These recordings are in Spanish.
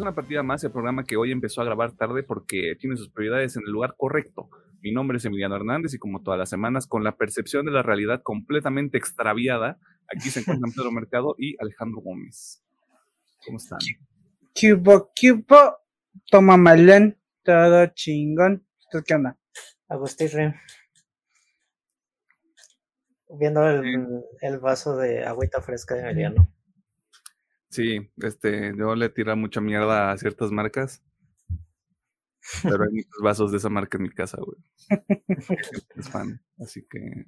a una partida más, el programa que hoy empezó a grabar tarde porque tiene sus prioridades en el lugar correcto. Mi nombre es Emiliano Hernández y como todas las semanas, con la percepción de la realidad completamente extraviada, aquí se encuentran Pedro Mercado y Alejandro Gómez. ¿Cómo están? Cubo, cubo, toma malén, todo chingón. ¿Tú qué onda? Agustín. Viendo el, el vaso de agüita fresca de Emiliano. Sí, este, yo le tiro mucha mierda a ciertas marcas. Pero hay muchos vasos de esa marca en mi casa, güey. Es fan. Así que.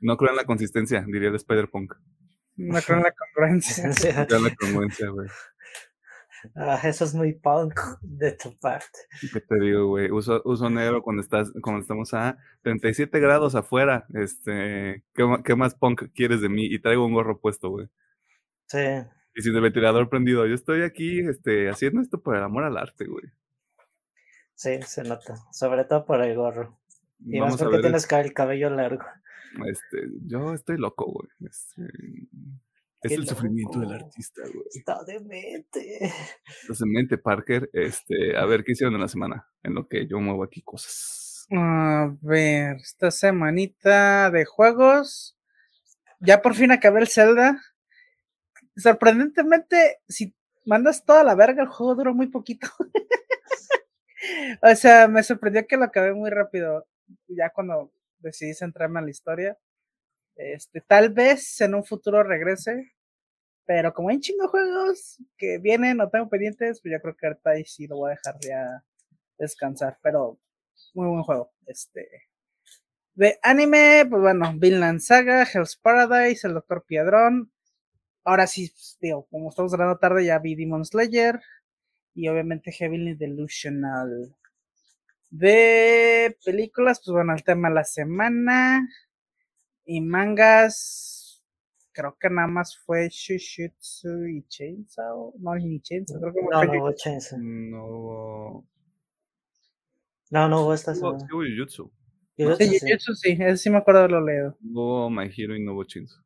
No creo en la consistencia, diría el Spider-Punk. No creo en la congruencia. No creo en la congruencia, güey. Ah, eso es muy punk de tu parte. ¿Qué te digo, güey? Uso, uso negro cuando estás, cuando estamos a 37 grados afuera. Este, ¿qué, qué más punk quieres de mí? Y traigo un gorro puesto, güey. Sí, Y sin el ventilador prendido. Yo estoy aquí, este, haciendo esto por el amor al arte, güey. sí, se nota. Sobre todo por el gorro. Y más Vamos a porque ver, tienes ca- el cabello largo. este, yo estoy loco, güey. Este, es el sufrimiento del artista, güey. Está demente. Entonces, mente, Parker, este, a ver, ¿qué hicieron en la semana? En lo que yo muevo aquí cosas. A ver, esta semanita de juegos. Ya por fin acabé el Zelda. Sorprendentemente, si mandas toda la verga, el juego duró muy poquito. o sea, me sorprendió que lo acabé muy rápido. Ya cuando decidí centrarme en la historia. Este, tal vez en un futuro regrese. Pero como hay un chingo juegos que vienen o tengo pendientes, pues yo creo que ahorita ahí sí lo voy a dejar ya descansar. Pero muy buen juego. Este. De anime, pues bueno, Vinland Saga, Hell's Paradise, El Doctor Piedrón. Ahora sí, pues, digo, como estamos grabando tarde, ya vi Demon Slayer. Y obviamente Heavenly Delusional. De películas, pues bueno, el tema de la semana. Y mangas. Creo que nada más fue Shushutsu y Chainsaw. No, ni Chainsaw, creo que No, fue no Jujutsu. hubo chance. No hubo. No, no hubo esta semana. sí hubo Jujutsu. Yo Sí, sí. Jujutsu sí, ese sí me acuerdo de haberlo leído. Hubo My Hero y no hubo Chainsaw.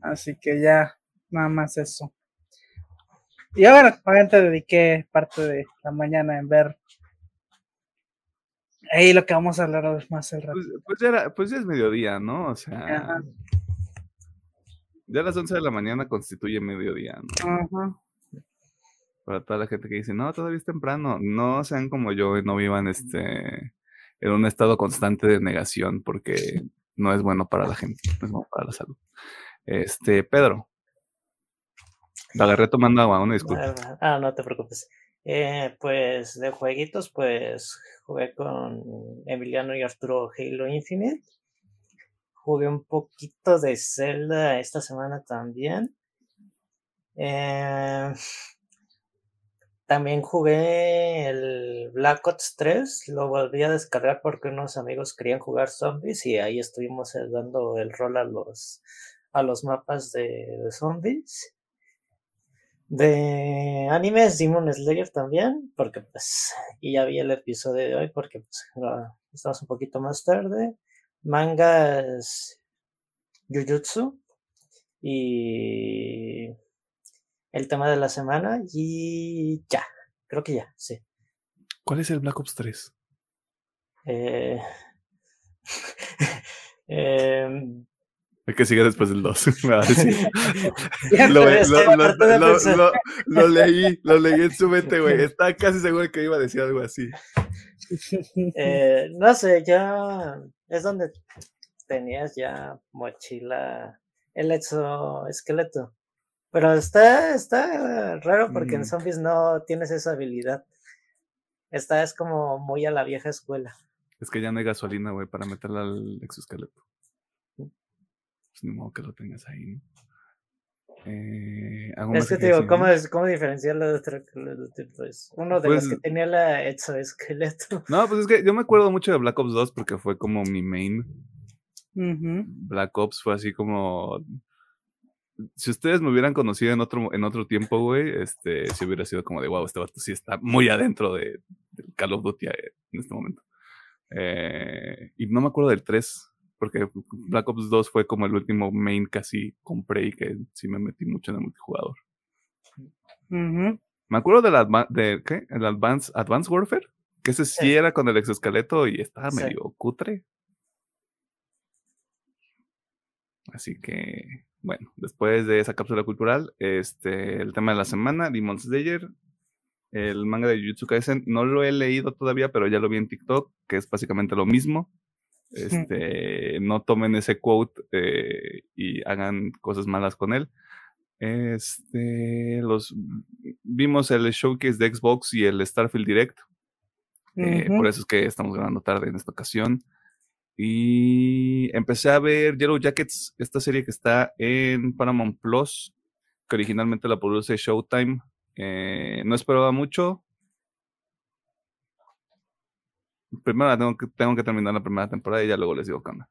Así que ya, nada más eso. Y ahora, obviamente dediqué parte de la mañana en ver ahí lo que vamos a hablar hoy más el rato. Pues, pues ya era, pues ya es mediodía, ¿no? O sea, Ajá. ya a las 11 de la mañana constituye mediodía, ¿no? Ajá. Para toda la gente que dice, no, todavía es temprano. No sean como yo y no vivan este en un estado constante de negación porque no es bueno para la gente, no es bueno para la salud. Este, Pedro. La agarré tomando agua, una disculpa. Ah, no te preocupes. Eh, pues de jueguitos, pues jugué con Emiliano y Arturo Halo Infinite. Jugué un poquito de Zelda esta semana también. Eh, también jugué el Black Ops 3. Lo volví a descargar porque unos amigos querían jugar zombies y ahí estuvimos dando el rol a los, a los mapas de, de zombies. De animes, Demon Slayer también, porque pues, y ya vi el episodio de hoy porque pues, estamos un poquito más tarde. Mangas Jujutsu y el tema de la semana y ya, creo que ya, sí. ¿Cuál es el Black Ops 3? Eh, em, El que sigue después del 2. me va a decir. Ya lo, te ves, lo- te lo- traté de lo- pensar. lo- lo leí, lo leí en su mente, güey. Estaba casi seguro que iba a decir algo así. eh, no sé, ya es donde tenías ya mochila, el exoesqueleto. Pero está, está raro porque en Mm. zombies no tienes esa habilidad. Esta es como muy a la vieja escuela. Es que ya no hay gasolina, güey, para meterla al exoesqueleto. Pues ni modo que lo tengas ahí, ¿no? Eh, ¿algo más Es que te digo, ¿cómo, es, cómo diferenciarlo de otro? Pues, uno de los Pues- que tenía la exoesqueleto. No, pues es que yo me acuerdo mucho de Black Ops 2 porque fue como mi main. Black Ops fue así como. Si ustedes me hubieran conocido en otro, en otro tiempo, güey, este, si hubiera sido como de wow, este vato sí está muy adentro de, Call of Duty eh, en este momento. Eh, y no me acuerdo del 3, porque Black Ops 2 fue como el último main que así compré y que sí me metí mucho en el multijugador. Me acuerdo del adva- de, ¿qué? El Advance, Advanced Warfare, que ese sí Sí. era con el exoesqueleto y estaba Sí. medio cutre. Así que, bueno, después de esa cápsula cultural, este, el tema de la semana, Demon Slayer, el manga de Jujutsu Kaisen, no lo he leído todavía, pero ya lo vi en TikTok, que es básicamente lo mismo. Este, no tomen ese quote eh, y hagan cosas malas con él. Este, los vimos el showcase de Xbox y el Starfield Direct. eh. Por eso es que estamos grabando tarde en esta ocasión. Y empecé a ver Yellow Jackets, esta serie que está en Paramount Plus, que originalmente la produce Showtime. Eh, no esperaba mucho. Primero tengo que, tengo que terminar la primera temporada y ya luego les digo qué onda.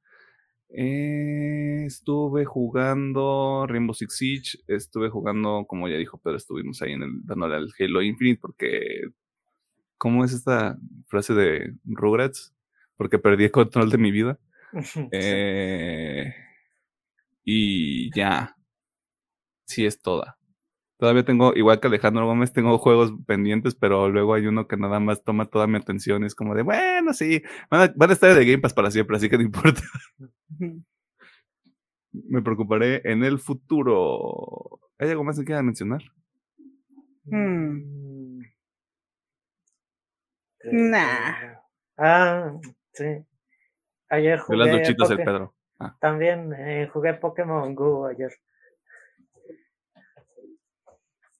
Eh, estuve jugando Rainbow Six Siege, estuve jugando, como ya dijo Pedro, estuvimos ahí en el, dándole al Halo Infinite porque, ¿cómo es esta frase de Rugrats? Porque perdí el control de mi vida. Eh, y ya, sí es toda. Todavía tengo, igual que Alejandro Gómez, tengo juegos pendientes, pero luego hay uno que nada más toma toda mi atención. Es como de, bueno, sí, van a, van a estar de Game Pass para siempre, así que no importa. Me preocuparé en el futuro. ¿Hay algo más que quieran mencionar? Hmm. Mm. Nah. que- Ah, sí. Ayer De jugué. las luchitas el Poké- Pedro. También eh, jugué Pokémon Go ayer.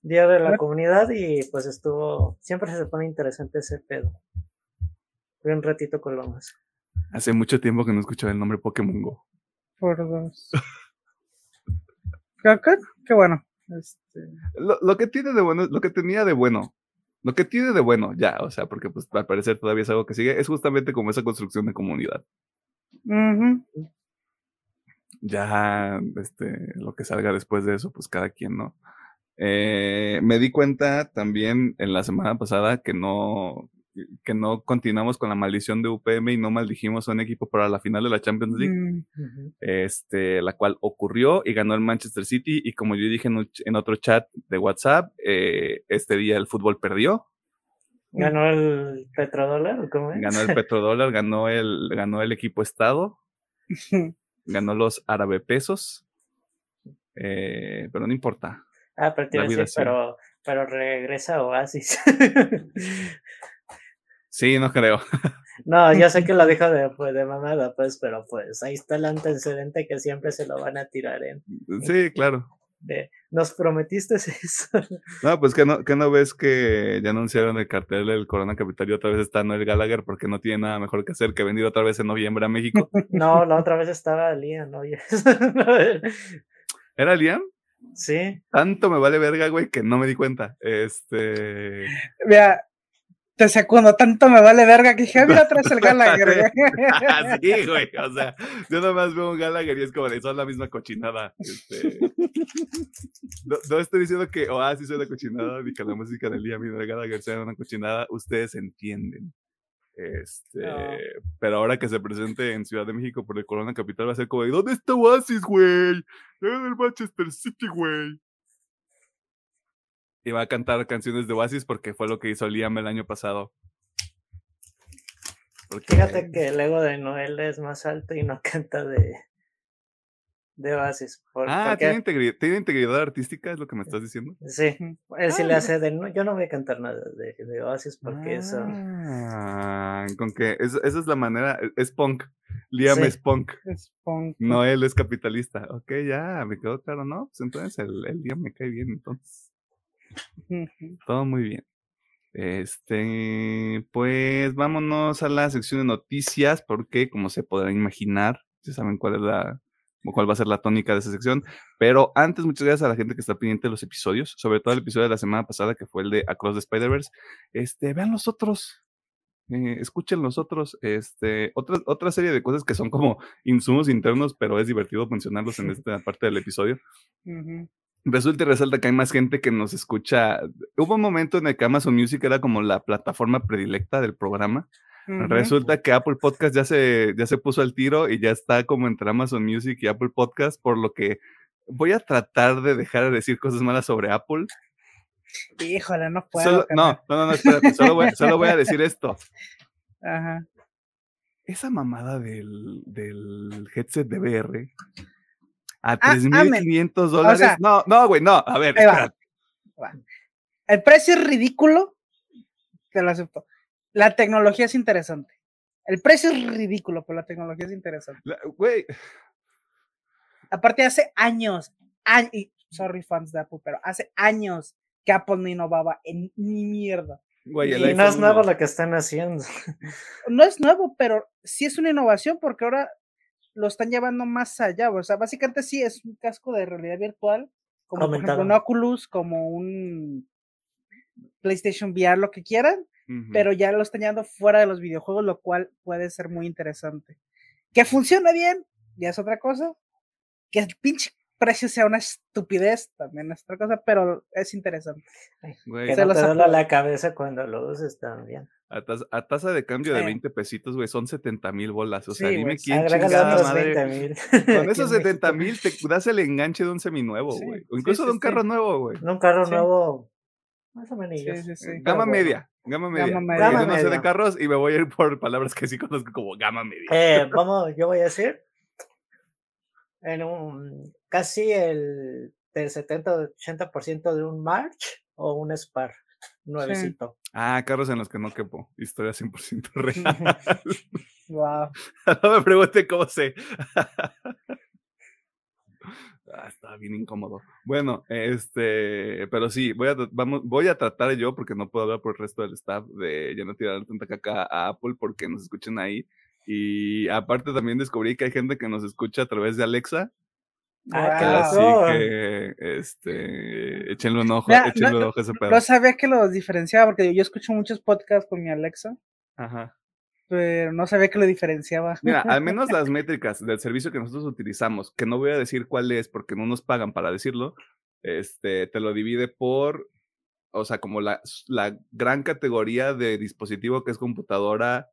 Día de la comunidad y pues estuvo. Siempre se pone interesante ese pedo. Fui un ratito con lo más. Hace mucho tiempo que no escuchaba el nombre Pokémon Go. Por dos. ¿Qué, bueno. Este, Lo, lo que tiene de bueno, lo que tenía de bueno, lo que tiene de bueno, ya, o sea, porque pues al parecer todavía es algo que sigue, es justamente como esa construcción de comunidad. ya este, lo que salga después de eso, pues cada quien, ¿no? Eh, me di cuenta también en la semana pasada que no, que no continuamos con la maldición de UPM y no maldijimos a un equipo para la final de la Champions League, Mm, este, la cual ocurrió y ganó el Manchester City y como yo dije en, un ch- en otro chat de WhatsApp, eh, este día el fútbol perdió, ¿Ganó el petrodólar cómo es? ganó el petrodólar, ganó el, ganó el equipo Estado, ganó los árabe pesos, eh, pero no importa. Ah, pero te decir, pero, pero regresa Oasis. Sí, no creo. no, ya sé que lo dijo de, pues, de mamada, pues, pero pues ahí está el antecedente que siempre se lo van a tirar en. Sí, claro. De, Nos prometiste eso. No, pues que no, que no ves que ya anunciaron el cartel del Corona Capital y otra vez está Noel Gallagher porque no tiene nada mejor que hacer que venir otra vez en noviembre a México. no, la otra vez estaba Liam, oye. ¿Era Liam? Sí, Tanto me vale verga, güey, que no me di cuenta. Este. Mira, te secundo, tanto me vale verga que dije, "Ah, mira atrás el Gallagher. güey". sí, güey. O sea, yo nomás veo un Gallagher y es como de son la misma cochinada. Este. No, no estoy diciendo que Oasis sea una cochinada ni que la música de Liam y de Gallagher sea una cochinada. Ustedes entienden. Este, No. pero ahora que se presente en Ciudad de México por el Corona Capital va a ser como de, ¿dónde está Oasis, güey? En el Manchester City, güey. Y va a cantar canciones de Oasis porque fue lo que hizo Liam el año pasado. Porque- fíjate que el ego de Noel es más alto y no canta de, de Oasis. por- Ah, porque- ¿tiene, integri- ¿tiene integridad artística? ¿Es lo que me estás diciendo? Sí, él sí Ah, le mira. hace de, no, yo no voy a cantar nada de, de Oasis porque eso... Ah, con que es- esa es la manera, es punk. Liam Sí. es punk. Es punk. No, él es capitalista. Ok, ya, me quedó claro, ¿no? Pues entonces el, el Liam me cae bien, entonces. Todo muy bien. Este, pues vámonos a la sección de noticias, porque como se podrán imaginar, ya saben cuál es la, cuál va a ser la tónica de esa sección. Pero antes, muchas gracias a la gente que está pendiente de los episodios, sobre todo el episodio de la semana pasada, que fue el de Across the Spider-Verse. Este, vean los otros. eh, escuchen los otros, este, otra, otra serie de cosas que son como insumos internos, pero es divertido mencionarlos en esta parte del episodio. Ujú. Resulta y resalta que hay más gente que nos escucha. Hubo un momento en el que Amazon Music era como la plataforma predilecta del programa. Resulta que Apple Podcast ya se, ya se puso al tiro y ya está como entre Amazon Music y Apple Podcast, por lo que voy a tratar de dejar de decir cosas malas sobre Apple. Híjole, no puedo. Solo- no, no, no, no, espérate, solo voy, solo voy a decir esto. Ajá. Esa mamada del, del headset de VR a Ah, 3.500 dólares. sea, no, no, güey, no. A ver, va. espérate. El precio es ridículo. Te lo acepto. La tecnología es interesante. El precio es ridículo, pero la tecnología es interesante. La- Güey, Aparte, hace años, años, y sorry fans de Apple, pero hace años que Apple no innovaba en ni mierda. güey, el Y no es nuevo lo que están haciendo. No es nuevo, pero sí es una innovación porque ahora lo están llevando más allá. O sea, básicamente sí es un casco de realidad virtual, como por ejemplo un. Oculus, como un PlayStation VR, lo que quieran, Pero ya lo están llevando fuera de los videojuegos, lo cual puede ser muy interesante. Que funcione bien, ya es otra cosa. Que el pinche precio sea una estupidez, también es otra cosa, pero es interesante. Güey, Que Se no los te la cabeza cuando lo uses también. a, tasa, a tasa de cambio de Sí. 20 pesitos, güey, son 70 mil bolas. O sea, Sí, dime güey, quién chingada madre. 20 mil. Con esos 70 mil te das el enganche de un seminuevo, Sí, güey. O incluso sí, de un sí. carro nuevo, güey. Un carro Sí. nuevo, más o menos. Sí, sí, sí. Gama bueno. media, gama media. Gama media. Yo no sé de carros y me voy a ir por palabras que sí conozco como gama media. Eh, vamos, yo voy a decir, en un, casi el del 70-80% de un March o un Spar nuevecito. Ah, carros en los que no quepo. Historia 100% real. Wow. no me pregunte cómo sé. Ah, estaba bien incómodo. Bueno, este, pero sí, voy a, vamos, voy a tratar yo, porque no puedo hablar por el resto del staff, de ya no tirar tanta caca a Apple porque nos escuchen ahí. Y aparte también descubrí que hay gente que nos escucha a través de Alexa. Ah. Así que, este, échenle un ojo, Mira, échenle no- un ojo a ese pedo. No sabía que los diferenciaba porque yo escucho muchos podcasts con mi Alexa, Ajá. Pero no sabía que lo diferenciaba. Mira, al menos las métricas del servicio que nosotros utilizamos, que no voy a decir cuál es porque no nos pagan para decirlo, este, te lo divide por, o sea, como la, la gran categoría de dispositivo que es computadora,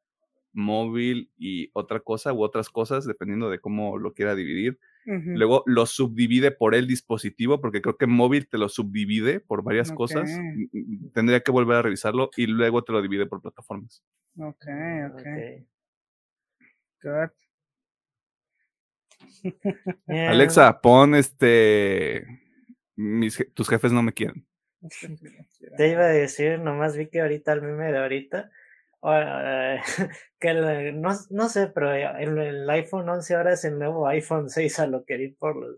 móvil y otra cosa u otras cosas, dependiendo de cómo lo quiera dividir. Luego lo subdivide por el dispositivo, porque creo que móvil te lo subdivide por varias cosas. Ok. Mm, mm, Tendría que volver a revisarlo y luego te lo divide por plataformas. Ok, ok. Ok. good. Alexa, pon este. Mis, je- tus jefes no me quieren. Te iba a decir, nomás vi que ahorita el meme de ahorita, ah, que el- no, no sé, pero el, el iPhone 11 ahora es el nuevo iPhone 6 a lo que vi por los.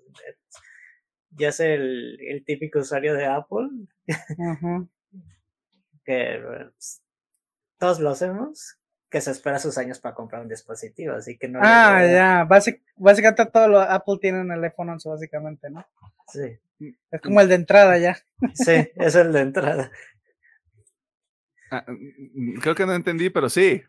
Ya es el, el típico usuario de Apple, que pues, todos lo hacemos, que se espera sus años para comprar un dispositivo, así que no. Ah, ya. Básicamente todo lo Apple tiene en el iPhone 11, básicamente, ¿no? Sí, Es como el de entrada ya. sí, es el de entrada. Ah, mm, mm, creo que no entendí, pero sí.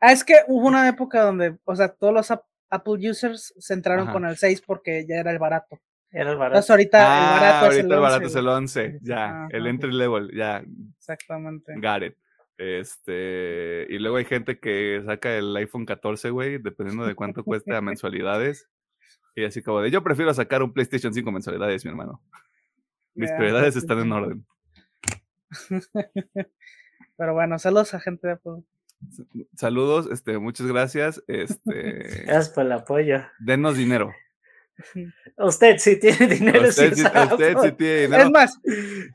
Ah, es que hubo una época donde, o sea, todos los Ap- Apple users se entraron Ajá. con el 6 porque ya era el barato. Era el barato. Entonces ahorita Ah, el barato es ahorita el el 11. barato es el güey. 11. Ya, el entry level, ya. Exactamente. Got it. Este, y luego hay gente que saca el iPhone 14, güey, dependiendo de cuánto cuesta a mensualidades. Y así como de, yo prefiero sacar un PlayStation 5 mensualidades, mi hermano. Mis prioridades sí, están en orden. Pero bueno, saludos a gente de Apple. Saludos, este, muchas gracias. Este, Gracias por el apoyo. denos dinero. Usted sí tiene dinero. Usted, sí usted sí tiene dinero. Es más,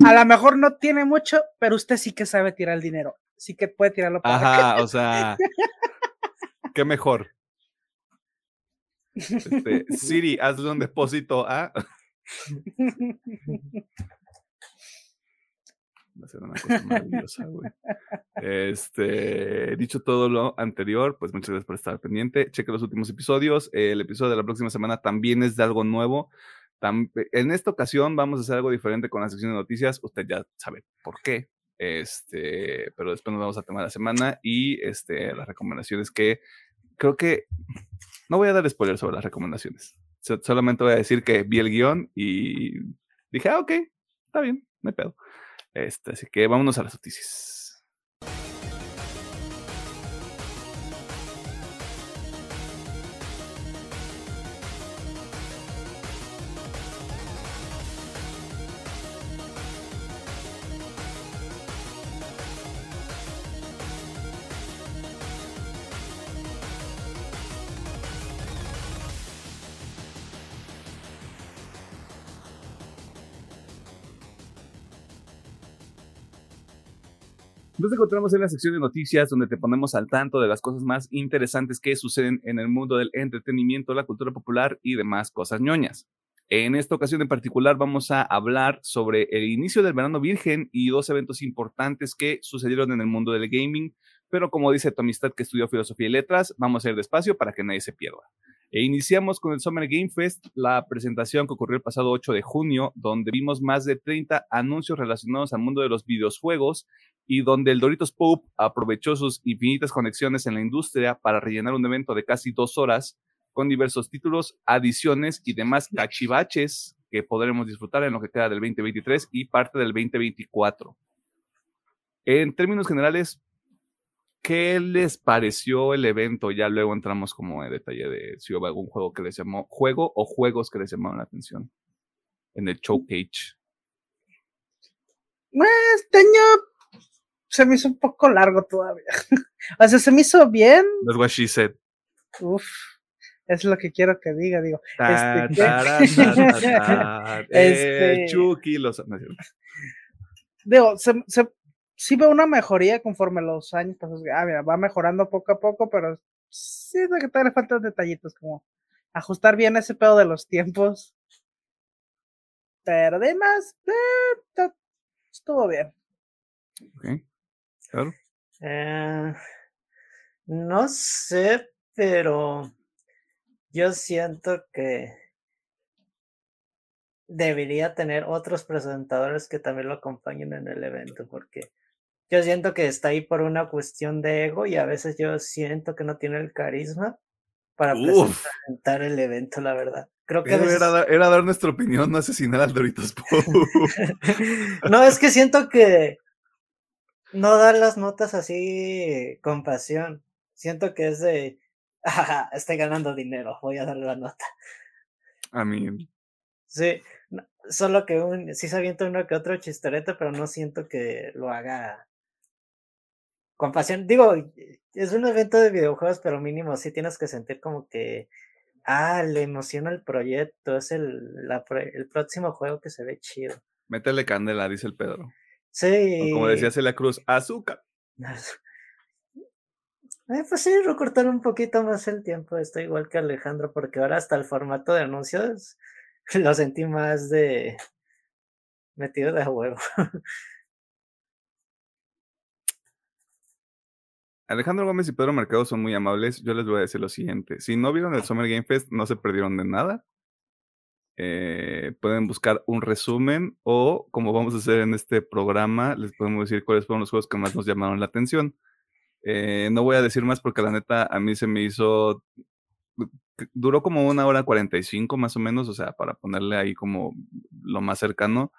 a lo mejor no tiene mucho, pero usted sí que sabe tirar el dinero. Sí que puede tirarlo para acá. Ajá, o sea, qué mejor. Este, Siri, hazle un depósito a. Va a ser una cosa maravillosa, güey. Este, dicho todo lo anterior, pues muchas gracias por estar pendiente. Cheque los últimos episodios. El episodio de la próxima semana también es de algo nuevo. En esta ocasión vamos a hacer algo diferente con la sección de noticias. Usted ya sabe por qué. Este, pero después nos vamos a tomar la semana y este, las recomendaciones que creo que no voy a dar spoiler sobre las recomendaciones. So- solamente voy a decir que vi el guion y dije, ah, ok, está bien, hay pedo. Este, así que vámonos a las noticias. Nos encontramos en la sección de noticias donde te ponemos al tanto de las cosas más interesantes que suceden en el mundo del entretenimiento, la cultura popular y demás cosas ñoñas. En esta ocasión en particular vamos a hablar sobre el inicio del verano virgen y dos eventos importantes que sucedieron en el mundo del gaming, pero como dice tu amistad que estudió filosofía y letras, vamos a ir despacio para que nadie se pierda. E iniciamos con el Summer Game Fest, la presentación que ocurrió el pasado 8 de junio, donde vimos más de 30 anuncios relacionados al mundo de los videojuegos y donde el Doritos Pope aprovechó sus infinitas conexiones en la industria para rellenar un evento de casi dos horas con diversos títulos, adiciones y demás cachivaches que podremos disfrutar en lo que queda del 2023 y parte del 2024. En términos generales, ¿qué les pareció el evento? Ya luego entramos como en detalle de si hubo algún juego que les llamó, juego o juegos que les llamaron la atención en el showcase. Este año se me hizo un poco largo todavía. o sea, se me hizo bien. That's what she said. Uf, es lo que quiero que diga, digo. Ta, Este. Eh, Este- Chucky, los. digo, se, se- sí veo una mejoría conforme los años pasan. Ah, mira, va mejorando poco a poco, pero sí es que todavía le faltan detallitos, como ajustar bien ese pedo de los tiempos. Pero además, eh, estuvo bien. Ok. Claro. Eh, no sé, pero yo siento que debería tener otros presentadores que también lo acompañen en el evento, porque yo siento que está ahí por una cuestión de ego y a veces yo siento que no tiene el carisma para Uf. presentar el evento, la verdad. Creo que veces- era dar- era dar nuestra opinión, no asesinar al Doritos no, es que siento que no dar las notas así con pasión. Siento que es de, "Ajá, estoy ganando dinero, voy a darle la nota. A mí, Sí, solo que un, sí se avienta uno que otro chistorete, pero no siento que lo haga con pasión. Digo, es un evento de videojuegos, pero mínimo sí tienes que sentir como que, ah, le emociona el proyecto, es el, la, el próximo juego que se ve chido. métele candela, dice el Pedro. Sí. O como decía Celia Cruz, azúcar. Eh, pues sí, recortar un poquito más el tiempo, estoy igual que Alejandro, porque ahora hasta el formato de anuncios lo sentí más de metido de a huevo. Alejandro Gómez y Pedro Mercado son muy amables. Yo les voy a decir lo siguiente. Si no vieron el Summer Game Fest, no se perdieron de nada. Eh, pueden buscar un resumen o, como vamos a hacer en este programa, les podemos decir cuáles fueron los juegos que más nos llamaron la atención. Eh, no voy a decir más porque la neta a mí se me hizo... Duró como una hora cuarenta y cinco más o menos, o sea, para ponerle ahí como lo más cercano.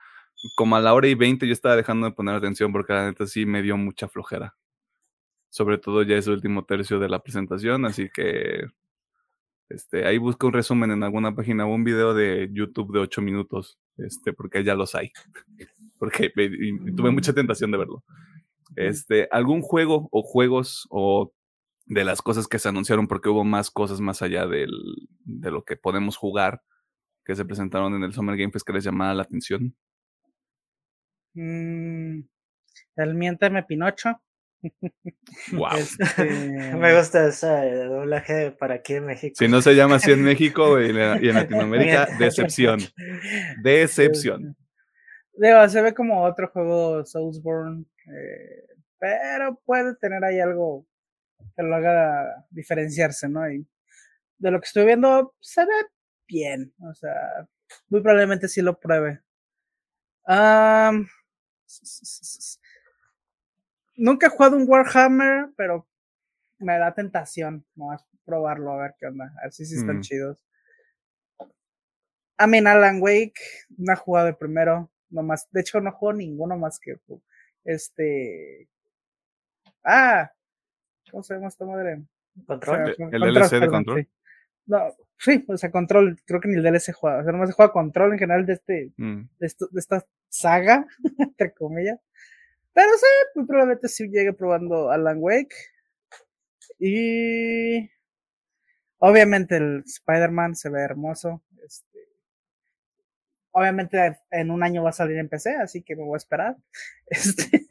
Como a la hora y veinte yo estaba dejando de poner atención porque la neta sí me dio mucha flojera sobre todo ya es el último tercio de la presentación, así que este, ahí busca un resumen en alguna página o un video de YouTube de 8 minutos, este, porque ya los hay. Porque me- y- y tuve mucha tentación de verlo. Este, algún juego o juegos o de las cosas que se anunciaron, porque hubo más cosas más allá del, de lo que podemos jugar que se presentaron en el Summer Game Fest que les llamaba la atención. Mm, el miénteme Pinocho. Wow. Este, Me gusta ese doblaje para aquí en México. Si no se llama así en México y en y en Latinoamérica, decepción. Decepción. Digo, se ve como otro juego Soulsborne, eh, pero puede tener ahí algo que lo haga diferenciarse, ¿no? Y de lo que estoy viendo, se ve bien, o sea, muy probablemente sí lo pruebe. Nunca he jugado un Warhammer, pero me da tentación, ¿no? probarlo, a ver qué onda, a ver si sí están Mm. chidos. I mean, Alan Wake, no he jugado el primero, no más, de hecho no juego ninguno más que fu- este. Ah, ¿cómo se llama esta madre? Control. ¿El DLC de perdón, Control? sí. No, sí, o sea, Control, creo que ni el DLC juega, o sea, nomás se juega Control en general de este, Mm. de, esto- de esta saga, entre comillas. Pero sí, muy probablemente sí llegue probando Alan Wake. Y obviamente el Spider-Man se ve hermoso. Este, obviamente en un año va a salir en PC, así que me voy a esperar. Este,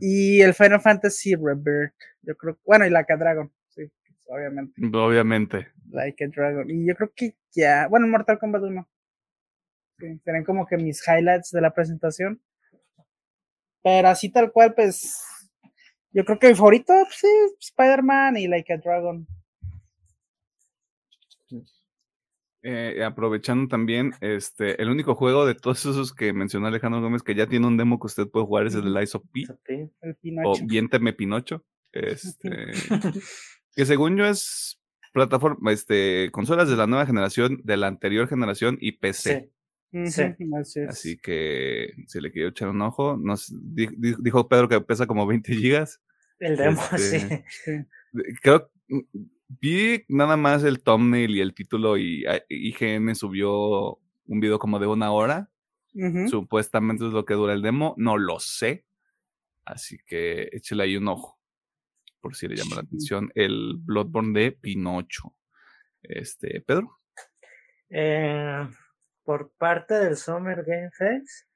y el Final Fantasy Rebirth, yo creo, bueno, y la Dragon, sí, obviamente. Obviamente. Like a Dragon. Y yo creo que ya, bueno, Mortal Kombat 1. Sí, serán como que mis highlights de la presentación. Pero así tal cual, pues, yo creo que mi favorito, pues, sí, Spider-Man y Like a Dragon. Eh, aprovechando también, este, el único juego de todos esos que mencionó Alejandro Gómez que ya tiene un demo que usted puede jugar es el de Lies of P. El O. Viénteme Pinocho. Este, que según yo es plataforma, este, consolas de la nueva generación, de la anterior generación y PC. Sí. Sí. así es. Así que si le quiero echar un ojo, nos di- di- dijo Pedro que pesa como 20 gigas. El demo, Este, sí. Creo vi nada más el thumbnail y el título y a- IGN subió un video como de una hora. Supuestamente es lo que dura el demo, no lo sé. Así que échale ahí un ojo. Por si le llama la atención el Bloodborne de Pinocho. Este, Pedro. Eh, por parte del Summer Game Fest,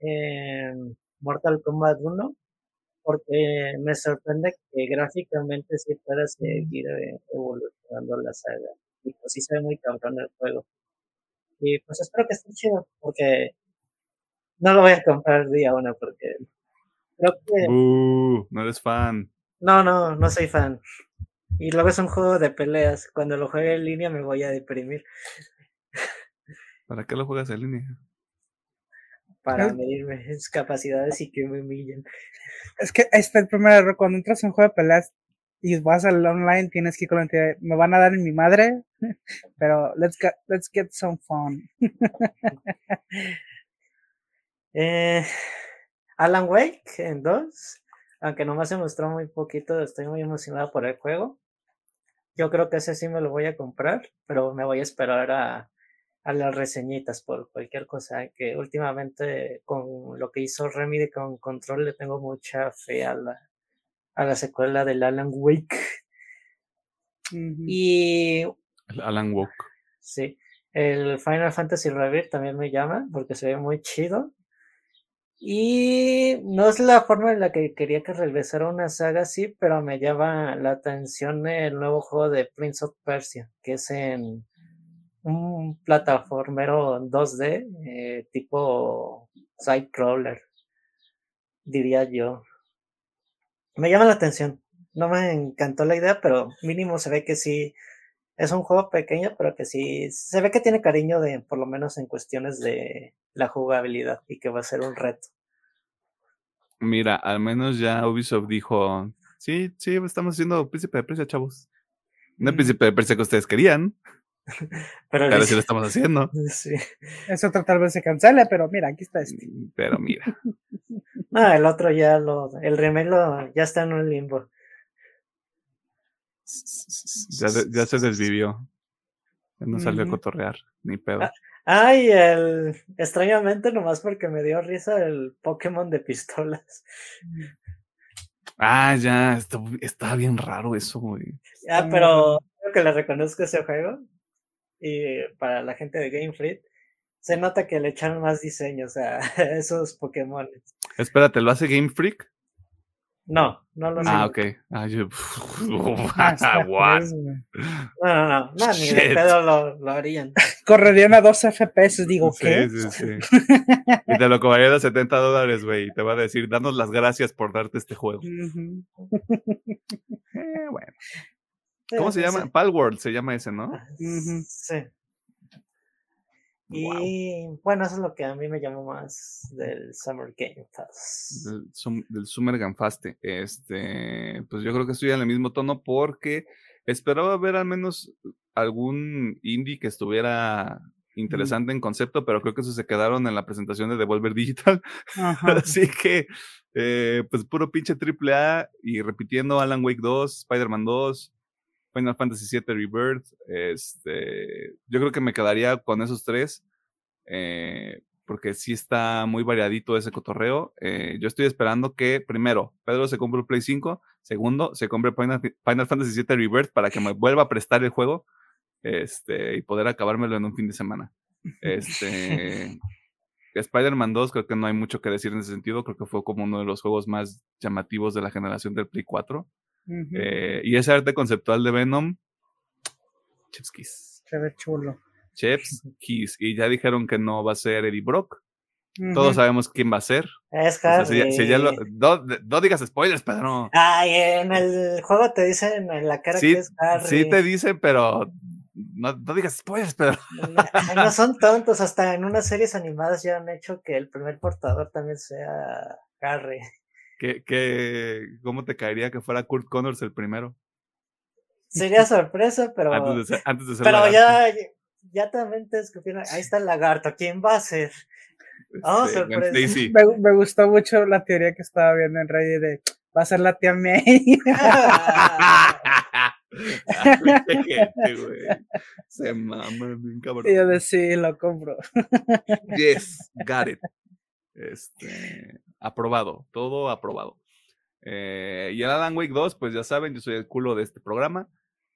eh, Mortal Kombat 1, porque me sorprende que gráficamente sí pueda seguir eh, evolucionando la saga. Y pues sí se ve muy cabrón el juego. Y pues espero que esté chido, porque no lo voy a comprar día uno, porque creo que... Uh, no eres fan. No, no, no soy fan. Y luego es un juego de peleas. Cuando lo juegue en línea me voy a deprimir ¿Para qué lo juegas en línea? para medirme mis capacidades y que me humillen. Es que ahí está el primer error. Cuando entras en un juego de peleas y vas al online, tienes que ir con la entidad. Me van a dar en mi madre, pero let's get, let's get some fun. Eh, Alan Wake en 2, aunque nomás se mostró muy poquito, estoy muy emocionado por el juego. Yo creo que ese sí me lo voy a comprar, pero me voy a esperar a, a las reseñitas por cualquier cosa, que últimamente con lo que hizo Remedy con Control le tengo mucha fe a la, a la secuela del Alan Wake. Y El Alan Walk. Sí, el Final Fantasy Rebirth también me llama porque se ve muy chido. Y no es la forma en la que quería que regresara una saga así, pero me llama la atención el nuevo juego de Prince of Persia, que es en un plataformero 2D, eh, tipo Sidecrawler, diría yo. Me llama la atención. No me encantó la idea, pero mínimo se ve que sí es un juego pequeño, pero que sí se ve que tiene cariño de, por lo menos en cuestiones de la jugabilidad y que va a ser un reto. Mira, al menos ya Ubisoft dijo, sí, sí, estamos haciendo Príncipe de Persia, chavos. No el Mm. Príncipe de Persia que ustedes querían, Pero le- sí lo estamos haciendo. sí. Eso tal vez se cancele, pero mira, aquí está este. Pero mira, No, el otro ya lo, el remake lo- ya está en un limbo. ya, ya se desvivió. Ya no salió a cotorrear, ni pedo. Ah. Ay, el, extrañamente nomás porque me dio risa el Pokémon de pistolas. Ah, ya, está, está bien raro eso, güey. Ah, pero creo que le reconozco ese juego. Y para la gente de Game Freak, se nota que le echaron más diseño, o sea, esos Pokémon. Espérate, ¿lo hace Game Freak? No, no lo sé. Ah, ok. Ah, yo, Ah, what? No, no, no, no, ni de pedo lo, lo harían. Correrían a 2 FPS, digo, Sí, ¿qué? sí, sí. Y te lo cobraría a 70 dólares, güey. Y te va a decir, danos las gracias por darte este juego. Eh, bueno. ¿Cómo se llama? Palworld se llama ese, ¿no? Ujú. Sí. Y bueno, eso es lo que a mí me llamó más del Summer Game Pass. Del, Sum- del Summer Ganfaste. Este, pues yo creo que estoy en el mismo tono porque esperaba ver al menos algún indie que estuviera interesante en concepto, pero creo que eso se quedaron en la presentación de Devolver Digital. Así que, eh, pues puro pinche triple A y repitiendo Alan Wake 2, Spider-Man 2, Final Fantasy VII Rebirth. Este, yo creo que me quedaría con esos tres, eh, porque sí está muy variadito ese cotorreo. Eh, yo estoy esperando que, primero, Pedro se compre el Play 5, segundo, se compre Final, Final Fantasy VII Rebirth para que me vuelva a prestar el juego este, y poder acabármelo en un fin de semana. Este, Spider-Man 2 creo que no hay mucho que decir en ese sentido, creo que fue como uno de los juegos más llamativos de la generación del Play 4. Eh, y ese arte conceptual de Venom, Chips Kiss. Se ve chulo. Chips Kiss. Y ya dijeron que no va a ser Eddie Brock. Todos sabemos quién va a ser. Es O sea, si ya- si ya lo- Harry. no, no digas spoilers, Pedro. Ay, en el juego te dicen en la cara Sí, que es Harry. sí te dicen, pero no, no digas spoilers, Pedro. No, no son tontos, hasta en unas series animadas ya han hecho que el primer portador también sea Harry. ¿Qué, qué, ¿Cómo te caería que fuera Kurt Connors el primero? Sería sorpresa, pero, Antes de ser, antes de ser pero lagarto. ya, ya también te escupieron. Ahí está el lagarto, ¿quién va a ser? Oh, Este, sorpresa. Me, me gustó mucho la teoría que estaba viendo en Reddit de va a ser la tía May. Qué gente, güey. Se mama, bien cabrón. y yo de sí, lo compro. Yes, got it. Este, aprobado, todo aprobado. Eh, y el Alan Wake 2, pues ya saben, yo soy el culo de este programa.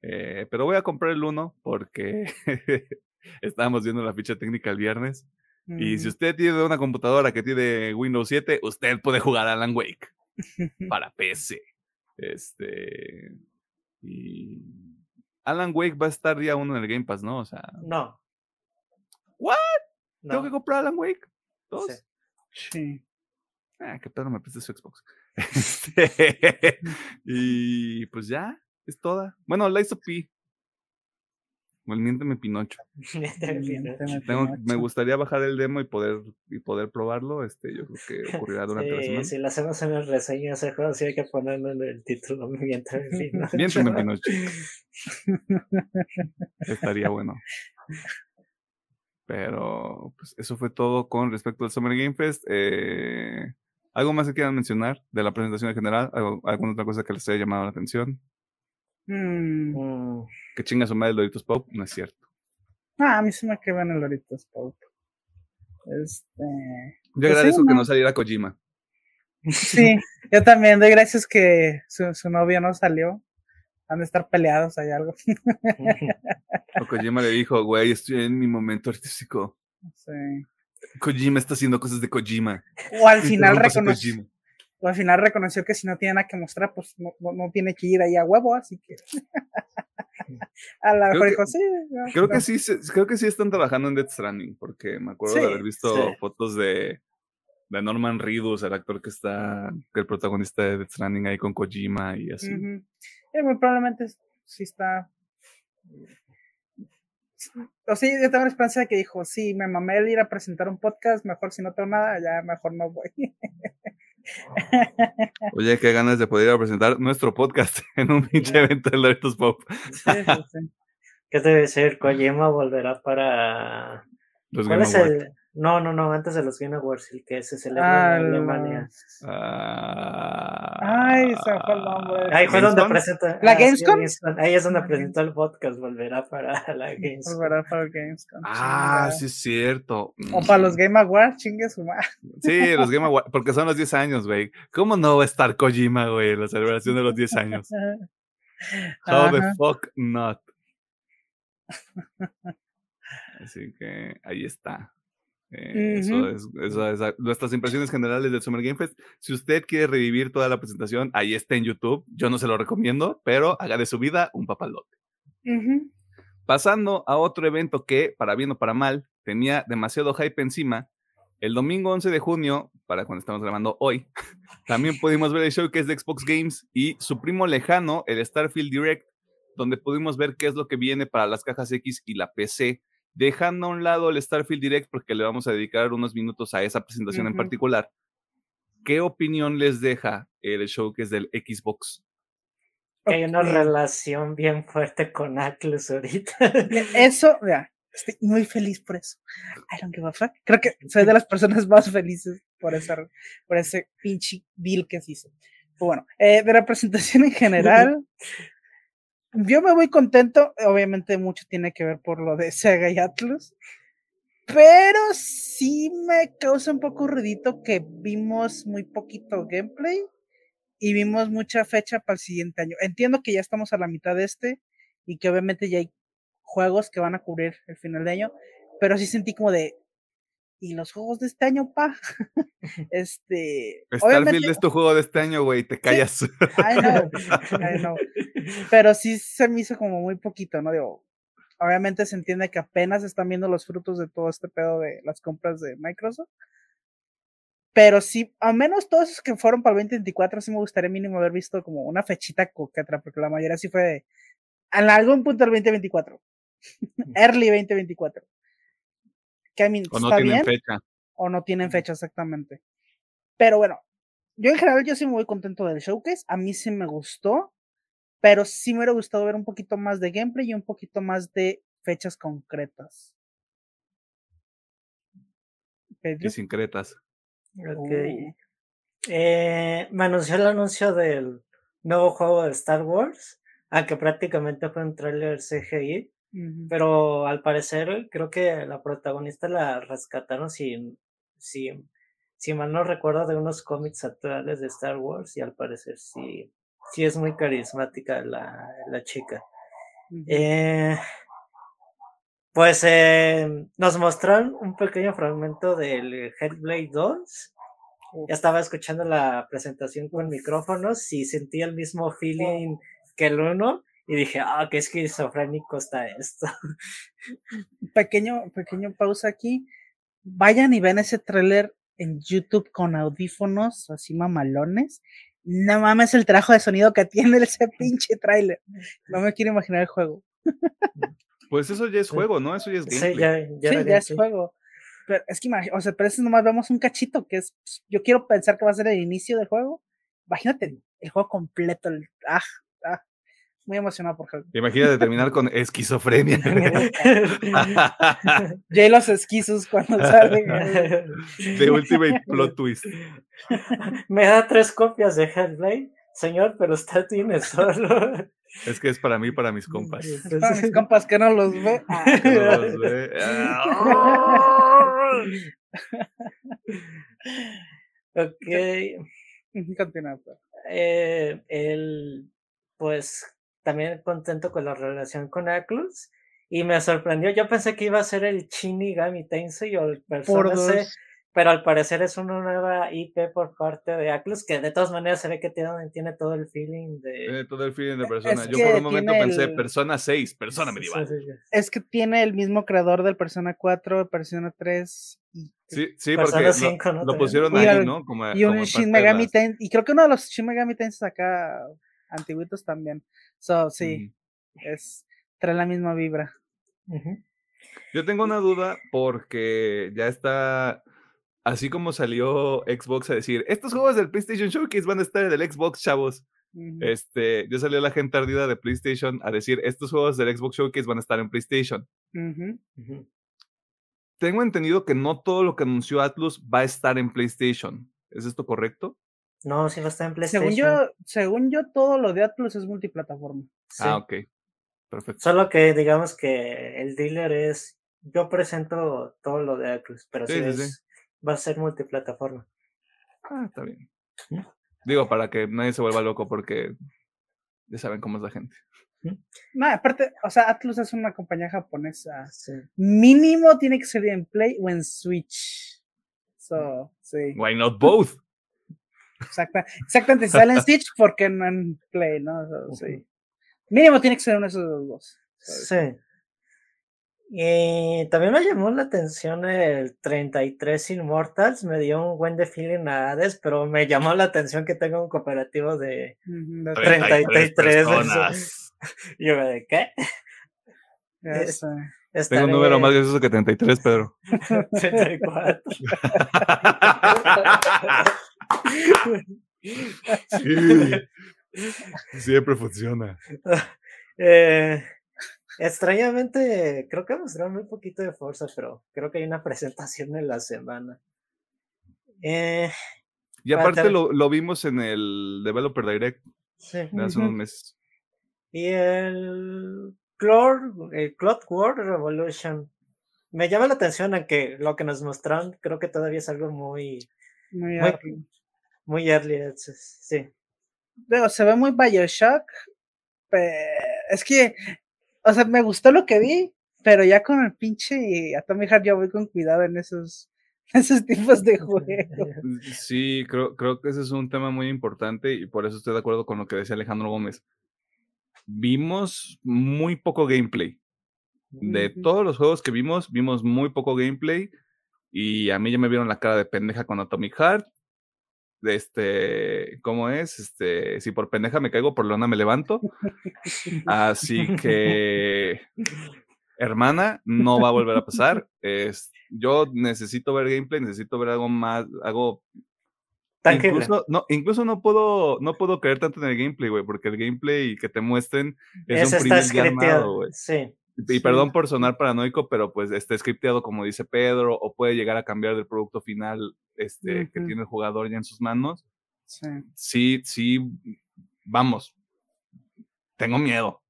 eh, pero voy a comprar el 1 porque estábamos viendo la ficha técnica el viernes. Y si Ujú. usted tiene una computadora que tiene Windows 7, usted puede jugar Alan Wake para PC. Este. Y. Alan Wake va a estar día uno en el Game Pass, ¿no? O sea, No. ¿What? No. ¿tengo que comprar Alan Wake? ¿Dos? Sí. Sí. Ah, qué pedo, me presté su Xbox. Este, y pues ya, es toda. Bueno, Lies of P. O el Miénteme Pinocho. Miénteme, Tengo- me Pinocho. gustaría bajar el demo y poder, y poder probarlo. Este, yo creo que ocurrirá durante la semana. si lo hacemos en el reseño de ese juego, sí hay que ponerlo en el título mientras Miénteme Pinocho. Estaría bueno. Pero, pues, eso fue todo con respecto al Summer Game Fest. Eh, ¿Algo más que quieran mencionar de la presentación en general? ¿Algo- ¿Alguna otra cosa que les haya llamado la atención? Mm. Que chinga su madre el Doritos Pop, no es cierto. Ah, a mí se me quedan el Doritos Pop. Este. Yo Pues sí, agradezco que no. no saliera Kojima. Sí, yo también doy gracias que su, su novio no salió. Han de estar peleados, hay algo. O Kojima le dijo, güey, estoy en mi momento artístico. Sí. Kojima está haciendo cosas de Kojima. O al final reconoció, Kojima. o al final reconoció que si no tiene nada que mostrar, pues no, no- tiene que ir ahí a huevo, así que. a lo Creo mejor que- dijo, sí. Creo que ya". sí, se- creo que sí están trabajando en Death Stranding, porque me acuerdo de haber visto sí. fotos de, de Norman Reedus, el actor que está, que el protagonista de Death Stranding ahí con Kojima y así. Ujú. Eh, muy probablemente sí está. O sí, yo tengo la esperanza de que dijo, sí, me mamé el ir a presentar un podcast, mejor si no tengo nada, ya mejor no voy. Oye, qué ganas de poder ir a presentar nuestro podcast en un pinche evento de Doritos Pop. Sí, sí, sí. ¿Qué debe decir? Kojima volverá para. Los ¿Cuál Game es el.? No, no, no, antes de los Game Awards, el que se celebra Ah, en Alemania. Ah, Ay, se fue el nombre. Ahí fue donde presenta. ¿La ah, sí, Gamescom? Ahí es donde presentó el podcast, volverá para la Gamescom. Volverá para el Gamescom. Ah, chingada. sí es cierto. O para los Mm. Game Awards, chingue su madre. Sí, los Game Awards, porque son los 10 años, güey. ¿Cómo no va a estar Kojima, güey, en la celebración de los 10 años? How the fuck not? Así que ahí está. Eh, eso es, eso es nuestras impresiones generales del Summer Game Fest. Si usted quiere revivir toda la presentación, ahí está en YouTube. Yo no se lo recomiendo, pero haga de su vida un papalote. Pasando a otro evento que, para bien o para mal, tenía demasiado hype encima. El domingo 11 de junio, para cuando estamos grabando hoy, también pudimos ver el showcase de Xbox Games y su primo lejano, el Starfield Direct, donde pudimos ver qué es lo que viene para las cajas X y la PC, dejando a un lado el Starfield Direct porque le vamos a dedicar unos minutos a esa presentación en Ujú. particular. ¿Qué opinión les deja el showcase del Xbox? Que hay una relación bien fuerte con Atlus ahorita. Eso, ya, estoy muy feliz por eso. I don't give a fuck. Creo que soy de las personas más felices por, esa, por ese pinche deal que se hizo. Pero bueno, eh, de la presentación en general, yo me voy contento. Obviamente, mucho tiene que ver por lo de Sega y Atlus. Pero sí me causa un poco ruidito que vimos muy poquito gameplay y vimos mucha fecha para el siguiente año. Entiendo que ya estamos a la mitad de este y que obviamente ya hay juegos que van a cubrir el final de año, pero sí sentí como de, y los juegos de este año, pa. este. Starfield es tu juego de este año, güey, te callas. I know, I know. Pero sí se me hizo como muy poquito, ¿no? Digo, obviamente se entiende que apenas están viendo los frutos de todo este pedo de las compras de Microsoft. Pero sí, al menos todos esos que fueron para el 2024, sí me gustaría mínimo haber visto como una fechita coquetra, porque la mayoría sí fue de, en algún punto del 2024. Early 2024. Que, o no tienen fecha. O no tienen fecha exactamente. Pero bueno, yo en general yo sí me voy contento del showcase. A mí sí me gustó, pero sí me hubiera gustado ver un poquito más de gameplay y un poquito más de fechas concretas. Y sin cretas. Ok. Eh, me anunció el anuncio del nuevo juego de Star Wars, aunque prácticamente fue un trailer CGI, pero al parecer creo que la protagonista la rescataron sin, sin, si mal no recuerdo de unos cómics actuales de Star Wars y al parecer sí, sí es muy carismática la, la chica. eh, pues eh, nos mostraron un pequeño fragmento del Headblade 2. Ya estaba escuchando la presentación con micrófonos y sentí el mismo feeling que el uno y dije, ah, qué esquizofrénico está esto. Pequeño, pequeño pausa aquí. Vayan y ven ese tráiler en YouTube con audífonos así mamalones. No mames el trajo de sonido que tiene ese pinche tráiler. No me quiero imaginar el juego. Pues eso ya es juego, ¿no? Eso ya es gameplay. Sí, ya, ya, es juego. Pero es que, o sea, pero eso nomás vemos un cachito que es, pues, yo quiero pensar que va a ser el inicio del juego. Imagínate el juego completo, el, ah, muy emocionado por juego. Imagínate terminar con esquizofrenia. ya los esquizos cuando salen. The Ultimate Plot Twist. Me da tres copias de Hellblade, señor, pero usted tiene solo. Es que es para mí, para mis compas. para mis compas que no los ve. no los ve. ok. Continúa. Pues. Eh, el, pues también contento con la relación con Atlus. Y me sorprendió. Yo pensé que iba a ser el Shinigami Tensei o el Persona pero al parecer es una nueva IP por parte de Atlus, que de todas maneras se ve que tiene, tiene todo el feeling de... Tiene todo el feeling de Persona. Yo por un momento pensé Persona 6, Persona medieval. Es que tiene el mismo creador del Persona 4, Persona 3 y... Sí, sí, porque 5, lo, ¿no? lo, pusieron ahí, ¿no? Como, y un Shin Megami Tensei, y creo que uno de los Shin Megami Tensei acá antiguitos también. So, sí, es, trae la misma vibra. Yo tengo una duda porque ya está así como salió Xbox a decir, estos juegos del PlayStation Showcase van a estar en el Xbox, chavos. Este, ya salió la gente ardida de PlayStation a decir, estos juegos del Xbox Showcase van a estar en PlayStation. Tengo entendido que no todo lo que anunció Atlus va a estar en PlayStation. ¿Es esto correcto? No, sí va a estar en PlayStation. Según yo, según yo todo lo de Atlus es multiplataforma. Ah, ok. Perfecto. Solo que digamos que el dealer es, yo presento todo lo de Atlus, pero sí, es va a ser multiplataforma. Ah, está bien. Digo, para que nadie se vuelva loco porque ya saben cómo es la gente. No, aparte, o sea, Atlus es una compañía japonesa. Mínimo tiene que ser en Play o en Switch. So, sí. Why not both? Exacta, exactamente, si sale en Switch, ¿por qué no en Play? No? sí. Mínimo tiene que ser uno de esos dos. Sí. Y también me llamó la atención el 33 Immortals, me dio un buen de feeling a Hades, pero me llamó la atención que tenga un cooperativo de, 33, personas. Y yo ¿de qué? Tengo un número más gracioso que 33, Pedro. 34. sí, siempre funciona. Eh, Extrañamente, creo que mostraron muy poquito de fuerza, pero creo que hay una presentación en la semana. Eh, y aparte lo, lo, vimos en el Developer Direct sí. hace unos meses. Y el Cloud, el Cloud War Revolution. Me llama la atención a que lo que nos mostraron creo que todavía es algo muy... Muy, early. Muy early, sí. Pero se ve muy Bioshock. es que o sea, me gustó lo que vi, pero ya con el pinche Atomic Heart ya voy con cuidado en esos esos tipos de juegos. Sí, creo, creo que ese es un tema muy importante y por eso estoy de acuerdo con lo que decía Alejandro Gómez. Vimos muy poco gameplay. De todos los juegos que vimos, vimos muy poco gameplay y a mí ya me vieron la cara de pendeja con Atomic Heart. De este, ¿cómo es? Este, si por pendeja me caigo, por lona me levanto. Así que, hermana, no va a volver a pasar. Es, yo necesito ver gameplay, necesito ver algo más, algo Tangible. Incluso no, incluso no puedo, no puedo creer tanto en el gameplay, güey, porque el gameplay que te muestren es Eso un primer armado, güey. Sí. Y Sí. perdón por sonar paranoico, pero pues está scripteado como dice Pedro, o puede llegar a cambiar del producto final este, que tiene el jugador ya en sus manos. Sí. Sí, sí, vamos. Tengo miedo.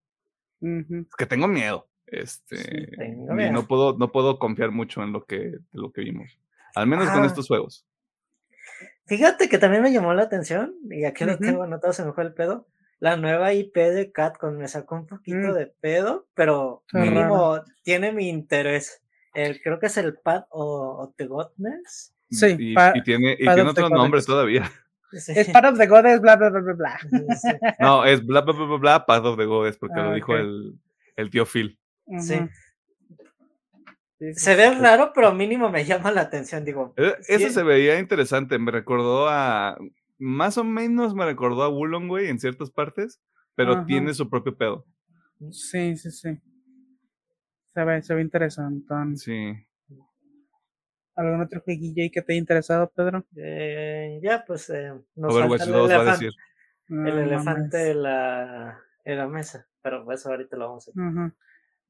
Es que tengo miedo. Este, tengo y miedo. no puedo, no puedo confiar mucho en lo que, en lo que vimos. Al menos con Ah. estos juegos. Fíjate que también me llamó la atención, y aquí lo tengo anotado, se me fue el pedo. La nueva IP de Catcon me sacó un poquito Mm. de pedo, pero mínimo tiene mi interés. El, creo que es el Pad o, o The Godness. Sí, Y, pa- y tiene, y tiene of the otro nombre Codex. todavía. Sí. Es part of the goddess, bla, bla, bla, bla, bla. Sí. No, es bla, bla, bla, bla, bla, Path of the Goddess, porque Ah, lo dijo ok. el, el tío Phil. Sí. Ujú. Sí, sí, Se ve raro, pero mínimo me llama la atención. Digo, Eh, Eso Sí. se veía interesante, me recordó a, más o menos me recordó a Wulong, güey, en ciertas partes, pero Ajá. tiene su propio pedo. Sí, sí, sí. Se ve, se ve interesante. Sí. ¿Algún otro jueguillo ahí que te haya interesado, Pedro? eh, ya, pues eh, nos Overwatch falta el 2 va a elefante, decir. El elefante en la, en la mesa, pero eso ahorita lo vamos a Ujú.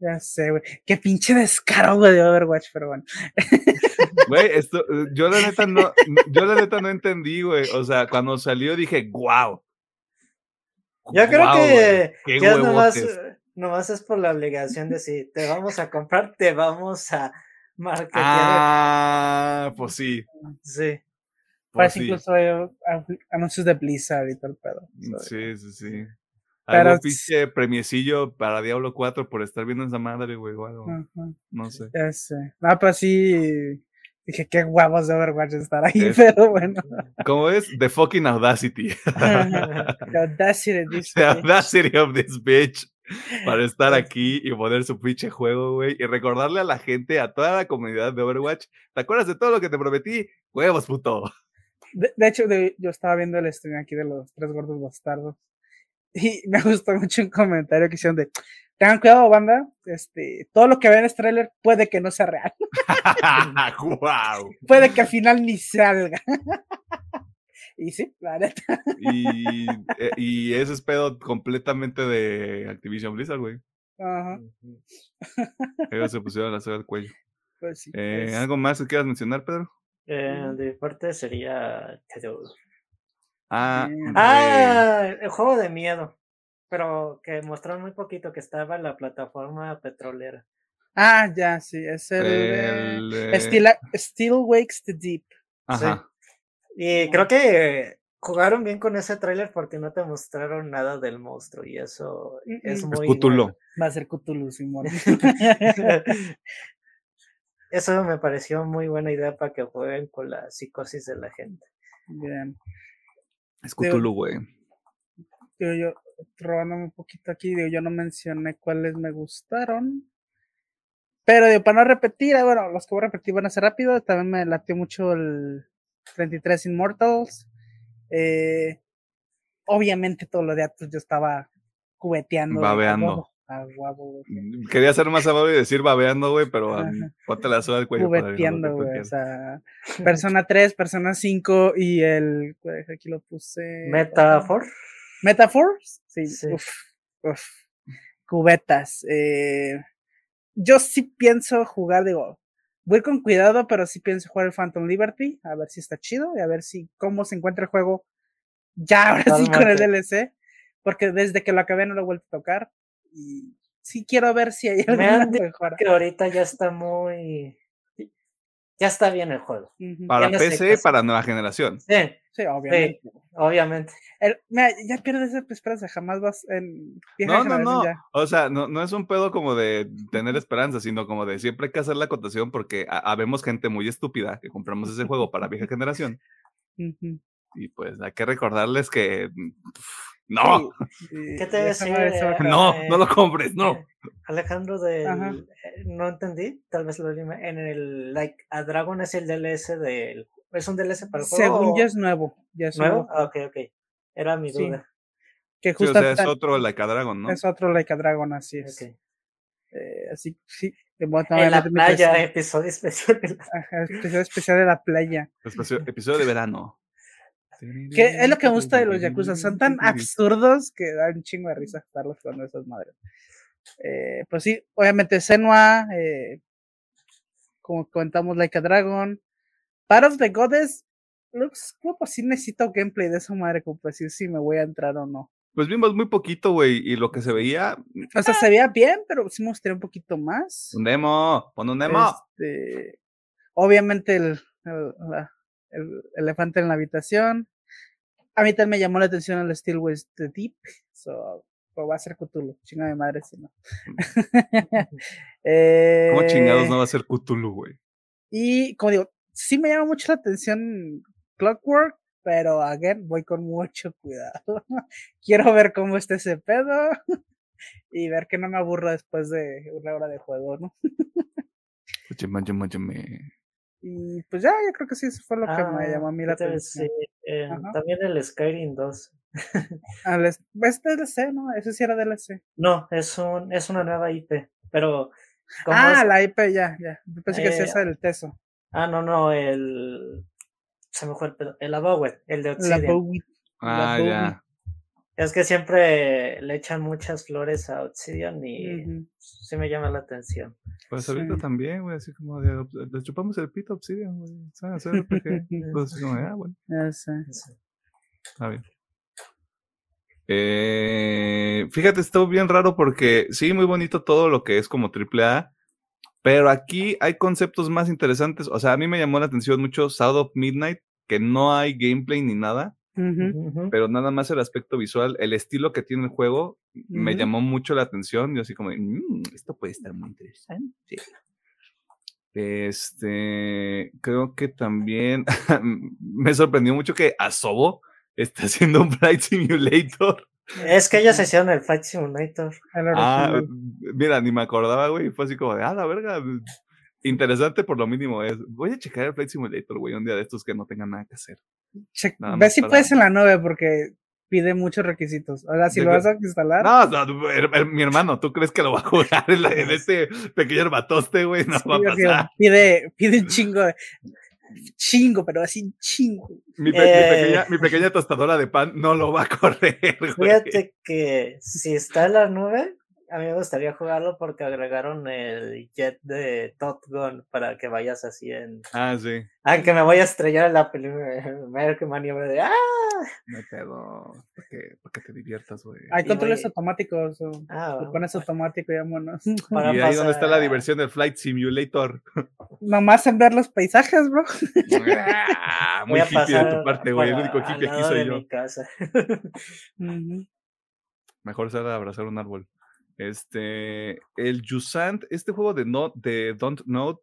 Ya sé, güey. Qué pinche descaro, güey, de Overwatch, pero bueno. Güey, esto, eh, yo la neta no, yo la neta no entendí, güey. O sea, cuando salió dije, wow. Yo creo que qué ya nomás, eh, nomás es por la obligación de si te vamos a comprar, te vamos a marketear. Ah, pues sí. Sí. Pues Parece sí. incluso uh, anuncios de Blizzard y todo el pedo. So, Sí, sí, sí. Pero Algo es- pinche premiecillo para Diablo 4 por estar viendo esa madre, güey, o algo. No sé. Ya sé. No, pero sí. Dije, qué huevos de Overwatch estar ahí, Es- pero bueno. ¿Cómo es? The fucking audacity. The audacity de this The bitch. audacity of this bitch. Para estar aquí y poner su pinche juego, güey. Y recordarle a la gente, a toda la comunidad de Overwatch. ¿Te acuerdas de todo lo que te prometí? Huevos, puto. De, de hecho, de- yo estaba viendo el stream aquí de los tres gordos bastardos. Y me gustó mucho un comentario que hicieron de tengan cuidado, banda. Este, todo lo que ven en este trailer puede que no sea real. wow. Puede que al final ni salga. y sí, la neta. Y, eh, y ese es pedo completamente de Activision Blizzard, güey. Ajá, Ellos se pusieron la soga al cuello. pues sí. Eh, es- ¿Algo más que quieras mencionar, Pedro? Eh, de mi parte sería. Ah, Ah, el juego de miedo. Pero que mostraron muy poquito que estaba en la plataforma petrolera. Ah, ya, sí, es el, de- el, eh, Still, Still Wakes the Deep. Ajá. Y creo que jugaron bien con ese tráiler porque no te mostraron nada del monstruo y eso Mm, es mm. Es muy Cthulhu. bueno. Va a ser Cthulhu, Simón. Eso me pareció muy buena idea para que jueguen con la psicosis de la gente. Bien. Es Cthulhu, güey. Digo, yo, robándome un poquito aquí, digo, yo no mencioné cuáles me gustaron. Pero digo, para no repetir, bueno, los que voy a repetir van a ser rápido. También me latió mucho el 33 Immortals. Eh, obviamente todo lo de Atlus yo estaba cubeteando. de, "A Babeando. A güey". Quería ser más amable y decir babeando, güey, pero ponte la soga al cuello. güey. O sea, Persona 3, Persona 5 y el. Aquí lo puse. Metafor. ¿Metaphors? Sí. Sí. Uf, uf. Cubetas. eh, yo sí pienso jugar, digo, voy con cuidado, pero sí pienso jugar el Phantom Liberty, a ver si está chido y a ver si cómo se encuentra el juego ya ahora sí con el. DLC, porque desde que lo acabé no lo he vuelto a tocar y sí quiero ver si hay mejora. Que ahorita ya está muy. ya está bien el juego. Para no PC, para nueva generación. Sí, Sí, obviamente. obviamente. El- mira, ya pierdes esa esperanza, jamás vas en vieja No, no, no. ya. O sea, no, no es un pedo como de tener esperanza, sino como de siempre hay que hacer la acotación porque ha- habemos gente muy estúpida que compramos ese juego para vieja generación. Y pues hay que recordarles que. mm, ¡No! Sí, ¿Qué te decía? No, eh, no lo compres, no. eh, Alejandro de Ajá. no entendí, tal vez lo dime, en el like a Dragon es el DLC del es un DLC para el juego. Según yo es nuevo. Ya es nuevo. nuevo. Ah, ok, ok. Era mi Sí. duda. Que Sí, o justo sea, es otro Like a Dragon, ¿no? es otro Like a Dragon, así es. Ok. Eh, así, sí. en la playa, episodio especial. de la- Ajá, episodio especial de la playa. Episodio de verano. Que es lo que me gusta de los Yakuza. Son tan absurdos que dan un chingo de risa estarlos jugando esas madres. Eh, pues sí, obviamente Senua, eh, como comentamos, Like a Dragon. Part of the Goddess, looks como pues sí necesito gameplay de esa madre, como decir si me voy a entrar o no. Pues vimos muy poquito, güey, y lo que se veía. O sea, se veía bien, pero sí me gustaría un poquito más. Un demo, pon un demo. Este, obviamente el, el, la- el elefante en la habitación. A mí también me llamó la atención el Steel West the Deep. So, pues va a ser Cthulhu. Chinga de madre si no. Eh, ¿Cómo chingados no va a ser Cthulhu, güey? Y como digo, sí me llama mucho la atención Clockwork, pero again, voy con mucho cuidado. Quiero ver cómo está ese pedo y ver que no me aburro después de una hora de juego, ¿no? Óyeme, óyeme, óyeme. Y pues ya, yo creo que sí, eso fue lo que me Ah, llamó a mí ¿qué la te atención. Eh, también el Skyrim 2. Al es- es DLC, ¿no? Ese sí era DLC. No, es un es una nueva IP, pero Ah, es- la IP, ya, ya. Yo pensé que sí Eh, esa del Teso. ah, no, no, el se me fue el pedo, el Abowet, el de La Obsidian. Bowie. Ah, ya. Es que siempre le echan muchas flores a Obsidian y sí me llama la atención. Pues ahorita Sí. también, güey, así como de. Le chupamos el pito a Obsidian, güey. ¿Sabes? RPG. Pues como, ah, bueno, Ya sé. está bien. Eh, fíjate, estuvo bien raro porque sí, muy bonito todo lo que es como AAA, pero aquí hay conceptos más interesantes. O sea, a mí me llamó la atención mucho South of Midnight, que no hay gameplay ni nada, Pero nada más el aspecto visual, el estilo que tiene el juego, me llamó mucho la atención. Yo así como, de, "Mm, esto puede estar muy interesante. Este, creo que también me sorprendió mucho que Asobo está haciendo un Flight Simulator. Es que ellos hicieron el Fight Simulator. El Ah, mira, ni me acordaba, güey. Fue así como de, ah, la verga. Interesante por lo mínimo es. Voy a checar el Flight Simulator, güey, un día de estos que no tengan nada que hacer. Che- Ve si para- puedes en la 9 porque pide muchos requisitos. Ahora, si lo vas a instalar, No, no, her- her- mi hermano, ¿tú crees que lo va a jugar en, la- en este pequeño herbatoste, güey? No sí, va a pasar. pide, pide un chingo de. Chingo, pero así chingo. Mi, pe- mi Eh. pequeña, mi pequeña tostadora de pan no lo va a correr, güey. Fíjate que si está en la nube, a mí me gustaría jugarlo porque agregaron el jet de Top Gun para que vayas así en. Ah, sí. Aunque me voy a estrellar en la película, me da que maniobra de ¡Ah! No pedo. Para que, para que te diviertas, güey. Hay Y controles voy- automáticos. O Ah, lo pones automático y vámonos. Para Y ahí donde está la diversión del Flight Simulator. Nomás en ver los paisajes, bro. Ah, muy hippie de tu parte, güey. El único hippie aquí soy de yo. mi casa. Ujú. Mejor será abrazar un árbol. Este, el Jusant, este juego de, no, de Don't Know,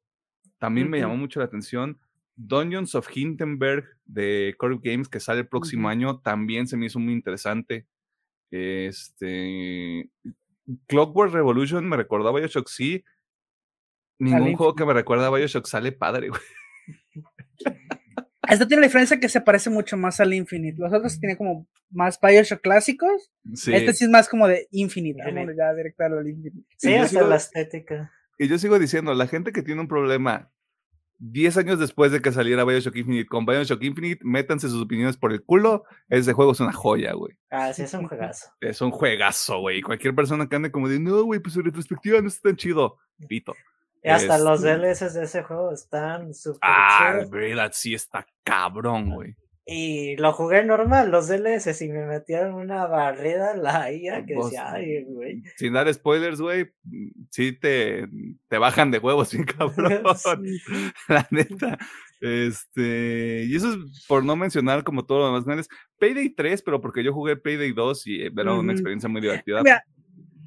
también me llamó mucho la atención. Dungeons of Hindenburg de Core Games, que sale el próximo año, también se me hizo muy interesante. Este, Clockwork Revolution me recordó a Bioshock, sí. Ningún juego que me recuerda a Bioshock sale padre, güey. Esto tiene la diferencia que se parece mucho más al Infinite. Los otros tienen como más Bioshock clásicos. Sí. Este sí es más como de Infinite. Ya directo al Infinite. Sí, Y yo hasta sigo- la estética. Y yo sigo diciendo, la gente que tiene un problema 10 años después de que saliera Bioshock Infinite con Bioshock Infinite, métanse sus opiniones por el culo. Ese juego es una joya, güey. Ah, sí, es un juegazo. Es un juegazo, güey. Y Cualquier persona que ande como de, no, güey, pues su retrospectiva no está tan chido. Pito. Y hasta los Este- DLCs de ese juego están súper Ah, chidos. verdad, sí está cabrón, güey. Y lo jugué normal, los DLS, y me metieron una barrera la IA que decía, ay, güey. Sin dar spoilers, güey, sí te, te bajan de huevos, sin cabrón. La neta. Este, y eso es por no mencionar como todo lo demás grandes. Payday 3, pero porque yo jugué Payday 2 y era una experiencia muy divertida. Mira,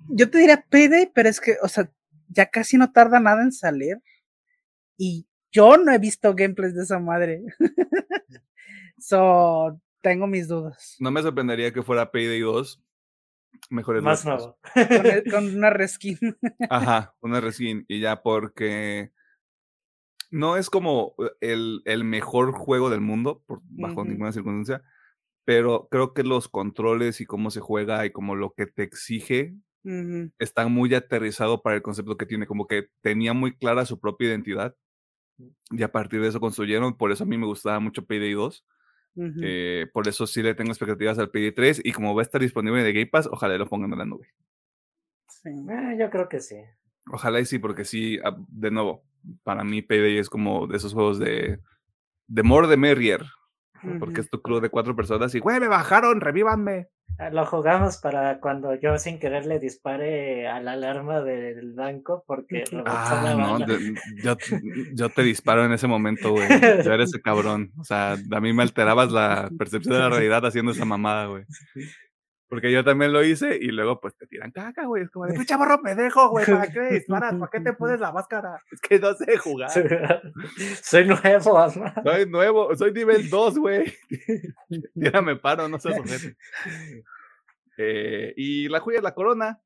yo te diría Payday, pero es que, o sea, ya casi no tarda nada en salir. Y yo no he visto gameplays de esa madre. so, tengo mis dudas. No me sorprendería que fuera Payday 2. Mejores Más nuevo. Con, con, una reskin. Ajá, una reskin. Y ya porque no es como el, el mejor juego del mundo, por, bajo uh -huh. ninguna circunstancia, pero creo que los controles y cómo se juega y como lo que te exige uh -huh. están muy aterrizado para el concepto que tiene, como que tenía muy clara su propia identidad y a partir de eso construyeron, por eso a mí me gustaba mucho Payday 2. Uh -huh. eh, por eso sí le tengo expectativas al Payday 3 y como va a estar disponible de Game Pass, ojalá lo pongan en la nube. Sí. Eh, yo creo que sí. Ojalá y sí, porque sí, ah, de nuevo, para mí Payday es como de esos juegos de, de more de merrier. Uh -huh. Porque es tu crew de cuatro personas y, güey, me bajaron, revívanme. Ah, lo jugamos para cuando yo sin querer le dispare a la alarma del banco porque ah, no, yo, yo, te disparo en ese momento, güey. Yo era ese cabrón. O sea, a mí me alterabas la percepción de la realidad haciendo esa mamada, güey. Porque yo también lo hice y luego pues te tiran caca, güey. Es como de, pinche morro pendejo, güey. ¿Para qué disparas? ¿Para qué te pones la máscara? Es que no sé jugar. soy nuevo, mamá. Soy nuevo, soy nivel 2, güey. Tírame paro, no seas ojete. Eh, y la joya es la corona.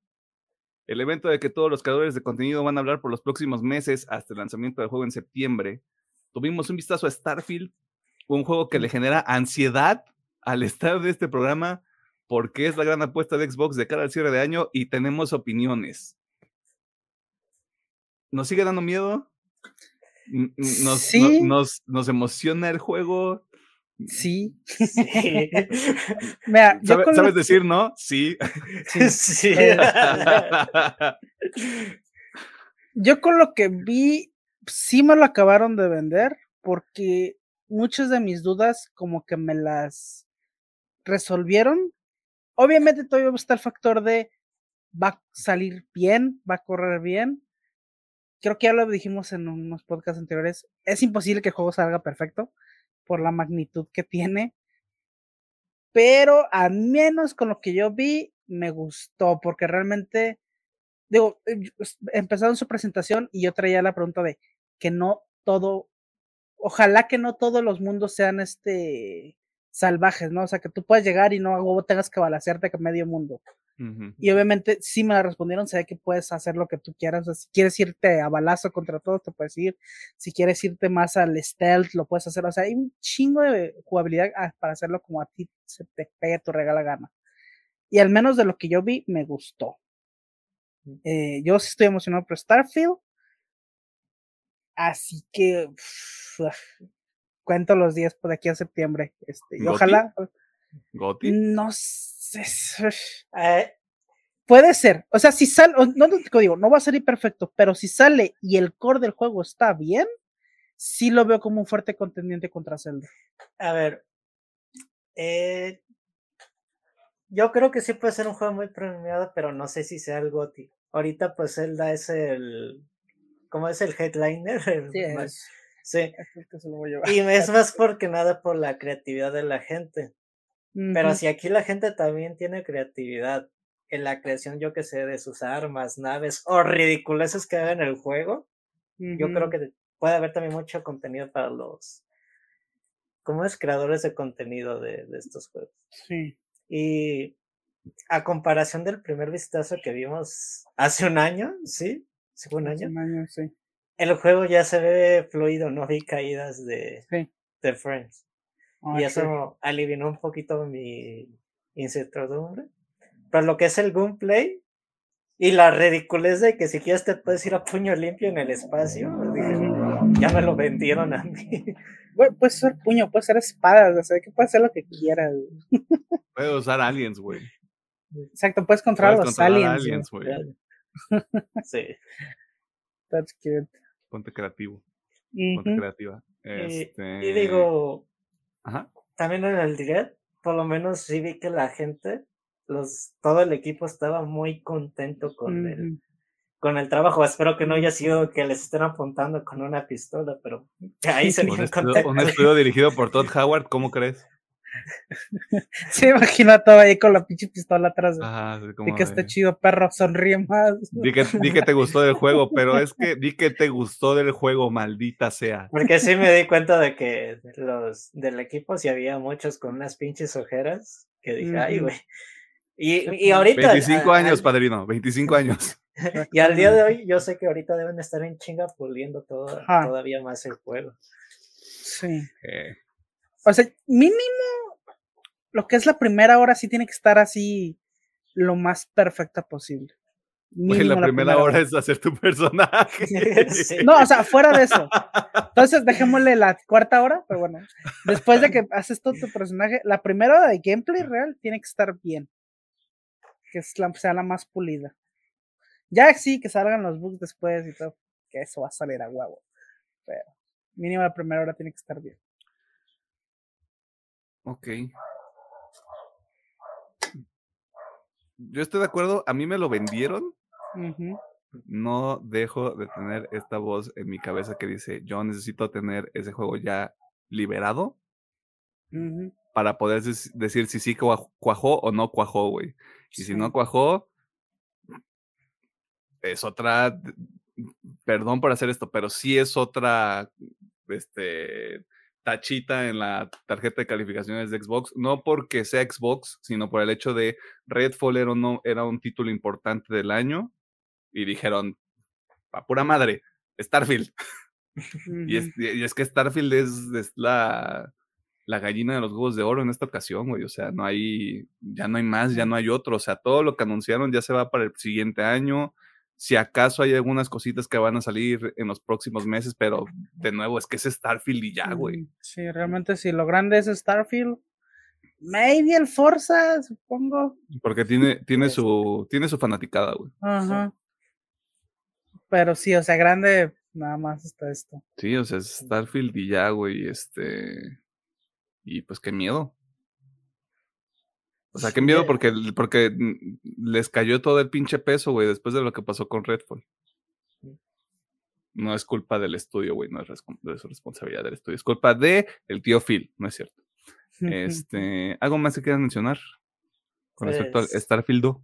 El evento de que todos los creadores de contenido van a hablar por los próximos meses hasta el lanzamiento del juego en septiembre. Tuvimos un vistazo a Starfield, un juego que le genera ansiedad al estar de este programa porque es la gran apuesta de Xbox de cara al cierre de año y tenemos opiniones. ¿Nos sigue dando miedo? ¿Nos, sí. no, nos, nos emociona el juego? Sí. sí. Mira, ¿Sabe, ¿Sabes decir no? Sí. Sí. sí. yo con lo que vi, sí me lo acabaron de vender porque muchas de mis dudas como que me las resolvieron Obviamente todavía está el factor de va a salir bien, va a correr bien. Creo que ya lo dijimos en unos podcasts anteriores. Es imposible que el juego salga perfecto por la magnitud que tiene. Pero al menos con lo que yo vi, me gustó porque realmente, digo, empezaron su presentación y yo traía la pregunta de que no todo, ojalá que no todos los mundos sean este salvajes, ¿no? O sea, que tú puedes llegar y no tengas que balancearte con medio mundo. Uh -huh. Y obviamente sí me la respondieron, sé que puedes hacer lo que tú quieras, o sea, si quieres irte a balazo contra todo, te puedes ir, si quieres irte más al stealth, lo puedes hacer, o sea, hay un chingo de jugabilidad ah, para hacerlo como a ti se te pegue tu regala gana. Y al menos de lo que yo vi, me gustó. Eh, yo sí estoy emocionado por Starfield, así que cuento los días por aquí a septiembre. Este, y ojalá. ¿Goti? No sé. Eh, puede ser. O sea, si sale, no te digo, no va a salir perfecto, pero si sale y el core del juego está bien, sí lo veo como un fuerte contendiente contra Zelda. A ver. Eh, yo creo que sí puede ser un juego muy premiado, pero no sé si sea el GOTI. Ahorita, pues Zelda es el. ¿Cómo es el headliner? Sí, es. Sí. Y es más porque nada por la creatividad de la gente. Uh -huh. Pero si aquí la gente también tiene creatividad en la creación, yo que sé, de sus armas, naves o ridiculeces que hagan en el juego, uh -huh. yo creo que puede haber también mucho contenido para los, como es, creadores de contenido de, de estos juegos. Sí. Y a comparación del primer vistazo que vimos hace un año, ¿sí? ¿Sí fue un año? Un año, sí el juego ya se ve fluido, no vi caídas de, sí. de frames. Okay. Y eso alivió un poquito mi incertidumbre. Pero lo que es el gameplay y la ridiculez de que si quieres te puedes ir a puño limpio en el espacio, dije, ya me lo vendieron a mí. Bueno, puede ser puño, puede ser espadas, o sea, que puede hacer lo que quieras. Puedes usar aliens, güey. Exacto, puedes controlar los aliens. güey. sí. That's cute ponte creativo. Uh -huh. Ponte creativa. Este... Y, y, digo, Ajá. también en el direct, por lo menos sí vi que la gente, los, todo el equipo estaba muy contento con el, con el trabajo. Espero que no haya sido que les estén apuntando con una pistola, pero ahí se Un estudio, un estudio dirigido por Todd Howard, ¿cómo crees? Se imagina todo ahí con la pinche pistola atrás. de- Ajá, que este de- chido perro sonríe más. Di que, di que te gustó del juego, pero es que di que te gustó del juego, maldita sea. Porque sí me di cuenta de que los del equipo sí había muchos con unas pinches ojeras que dije, ay, güey. Y, y ahorita. 25 a- años, al- padrino, 25 años. y al día de hoy, yo sé que ahorita deben estar en chinga puliendo todo, Ajá. todavía más el juego. Sí. Eh, O sea, mínimo lo que es la primera hora sí tiene que estar así lo más perfecta posible. Mínimo la primera hora es hacer tu personaje. No, o sea, fuera de eso. Entonces, dejémosle la cuarta hora, pero bueno, después de que haces todo tu personaje, la primera hora de gameplay real tiene que estar bien. Que es la, sea la más pulida. Ya sí, que salgan los bugs después y todo, que eso va a salir a huevo. Pero mínimo la primera hora tiene que estar bien. Ok. Yo estoy de acuerdo, a mí me lo vendieron. No dejo de tener esta voz en mi cabeza que dice, yo necesito tener ese juego ya liberado para poder decir si sí cua- cuajó o no cuajó, güey. Y si no cuajó, es otra, perdón por hacer esto, pero sí es otra, este, tachita en la tarjeta de calificaciones de Xbox, no porque sea Xbox, sino por el hecho de Redfall era, no, era un título importante del año y dijeron, a pura madre, Starfield. Y es, y es que Starfield es, es la, la gallina de los huevos de oro en esta ocasión, güey. O sea, no hay, ya no hay más, ya no hay otro. O sea, todo lo que anunciaron ya se va para el siguiente año. Si acaso hay algunas cositas que van a salir en los próximos meses, pero de nuevo, es que es Starfield y ya, güey. Mm, Sí, realmente si lo grande es Starfield. Maybe el Forza, supongo. Porque tiene, tiene Pues- su, tiene su fanaticada, güey. Ajá. Pero sí, o sea, grande, nada más está esto. Sí, o sea, es Starfield y ya, güey. Este. Y pues qué miedo. O sea, qué miedo porque, porque mm, les cayó todo el pinche peso, güey, después de lo que pasó con Redfall. No es culpa del estudio, güey, no es responsabilidad del estudio. Es culpa de el tío Phil, no es cierto. Este, ¿algo más que quieran mencionar con respecto al Pues- Starfield 2?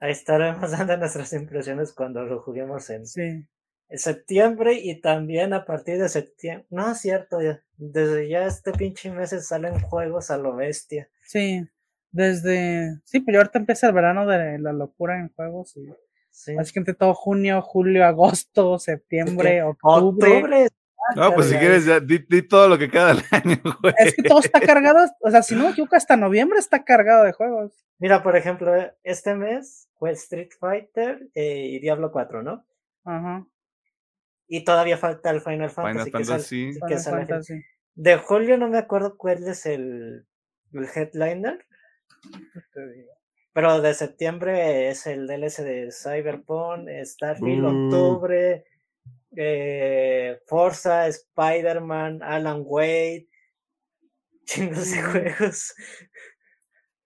Ahí estaremos dando nuestras impresiones cuando lo juguemos en, Sí. en septiembre y también a partir de septiembre. No es cierto, ya. Desde ya este pinche mes salen juegos a lo bestia. Sí, desde. Sí, pues ahorita empieza el verano de la locura en juegos. Y Sí. básicamente todo junio, julio, agosto, septiembre, octubre. Octubre. No, pues si quieres, ya, di, di todo lo que queda del año, güey. Es que todo está cargado. O sea, si no me equivoco, hasta noviembre está cargado de juegos. Mira, por ejemplo, eh, este mes fue Street Fighter eh, y Diablo 4, ¿no? Ajá. Y todavía falta el Final Fantasy. Final que sale- Fantasy. que Final Fantasy. De julio no me acuerdo cuál es el, el headliner, Te digo. pero de septiembre es el DLC de Cyberpunk, Starfield, Uh. octubre, eh, Forza, Spider-Man, Alan Wade, chingos de Mm. juegos.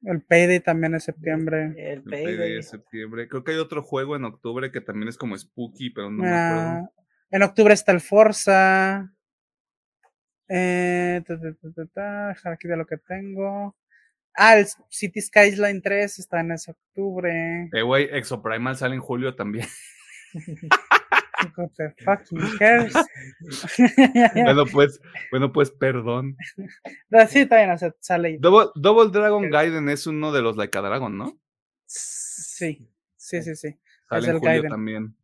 El Payday también es septiembre. El El Payday de septiembre. Creo que hay otro juego en octubre que también es como spooky, pero no me acuerdo. Ah, en octubre está el Forza. Eh, ta, ta, ta, ta, ta, dejar aquí de lo que tengo. Ah, el City Skyline 3 está en ese octubre. Eh, güey, Exoprimal sale en julio también. What the fucking cares? bueno, pues, bueno, pues, perdón. No, sí, está bien, o sea, sale. Double, Double Dragon Gaiden es uno de los Like a Dragon, ¿no? Sí, sí, sí, sí. Sale Es en el julio Gaiden. también.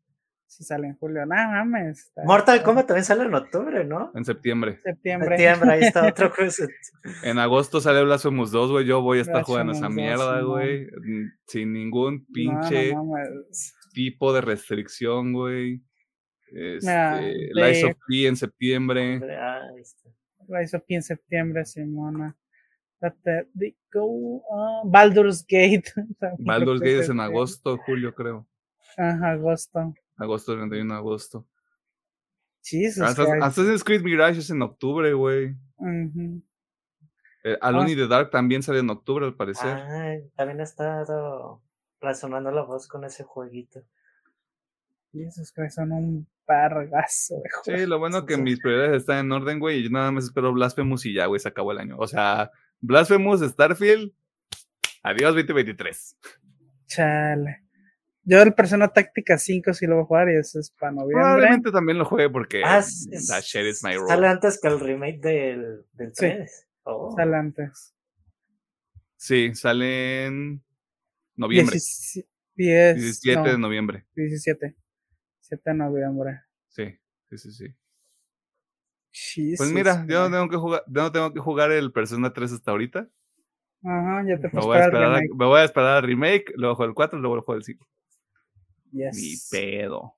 Sí, sale en julio. No mames. está- Mortal Kombat también sale en octubre, ¿no? En septiembre. Septiembre. Septiembre, ahí está otro. En agosto sale Blasphemous 2, güey. Yo voy a estar jugando esa Blasphemous 2, mierda, güey. Sin ningún No, no pinche tipo de restricción, güey. Mira, Este, Lies de- of P en septiembre. La hizo aquí en septiembre, Simona. Go, ah, Baldur's Gate. Baldur's Gate es en agosto, julio, creo. Ajá, agosto. Agosto, 31 de agosto. Jesus Assassin's Christ. Assassin's Creed Mirage es en octubre, güey. Eh, Alone in the Dark también sale en octubre, al parecer. Ah, también ha estado resonando la voz con ese jueguito. Esos que son un pargazo de Sí, lo bueno que mis prioridades están en orden, güey, y yo nada más espero Blasphemous y ya, güey, se acabó el año. O sea, Blasphemous, Starfield, adiós 2023. Chale. Yo el Persona Táctica 5 sí lo voy a jugar y eso es para noviembre. Probablemente también lo juegue porque Ah, that shit is my role. Sale antes que el remake del, del Sí. 3. Oh. Sale antes. Sí, sale en noviembre. 17, 10, 17 no, de noviembre. 17. 7 de noviembre. Sí, sí, sí, sí. Jesus, Pues mira, yo no tengo que jugar, yo no tengo que jugar el Persona 3 hasta ahorita. Ajá, ya te Me voy, a esperar a, remake. me voy a esperar al remake, luego juego el 4, luego juego el 5. Ni Yes. pedo.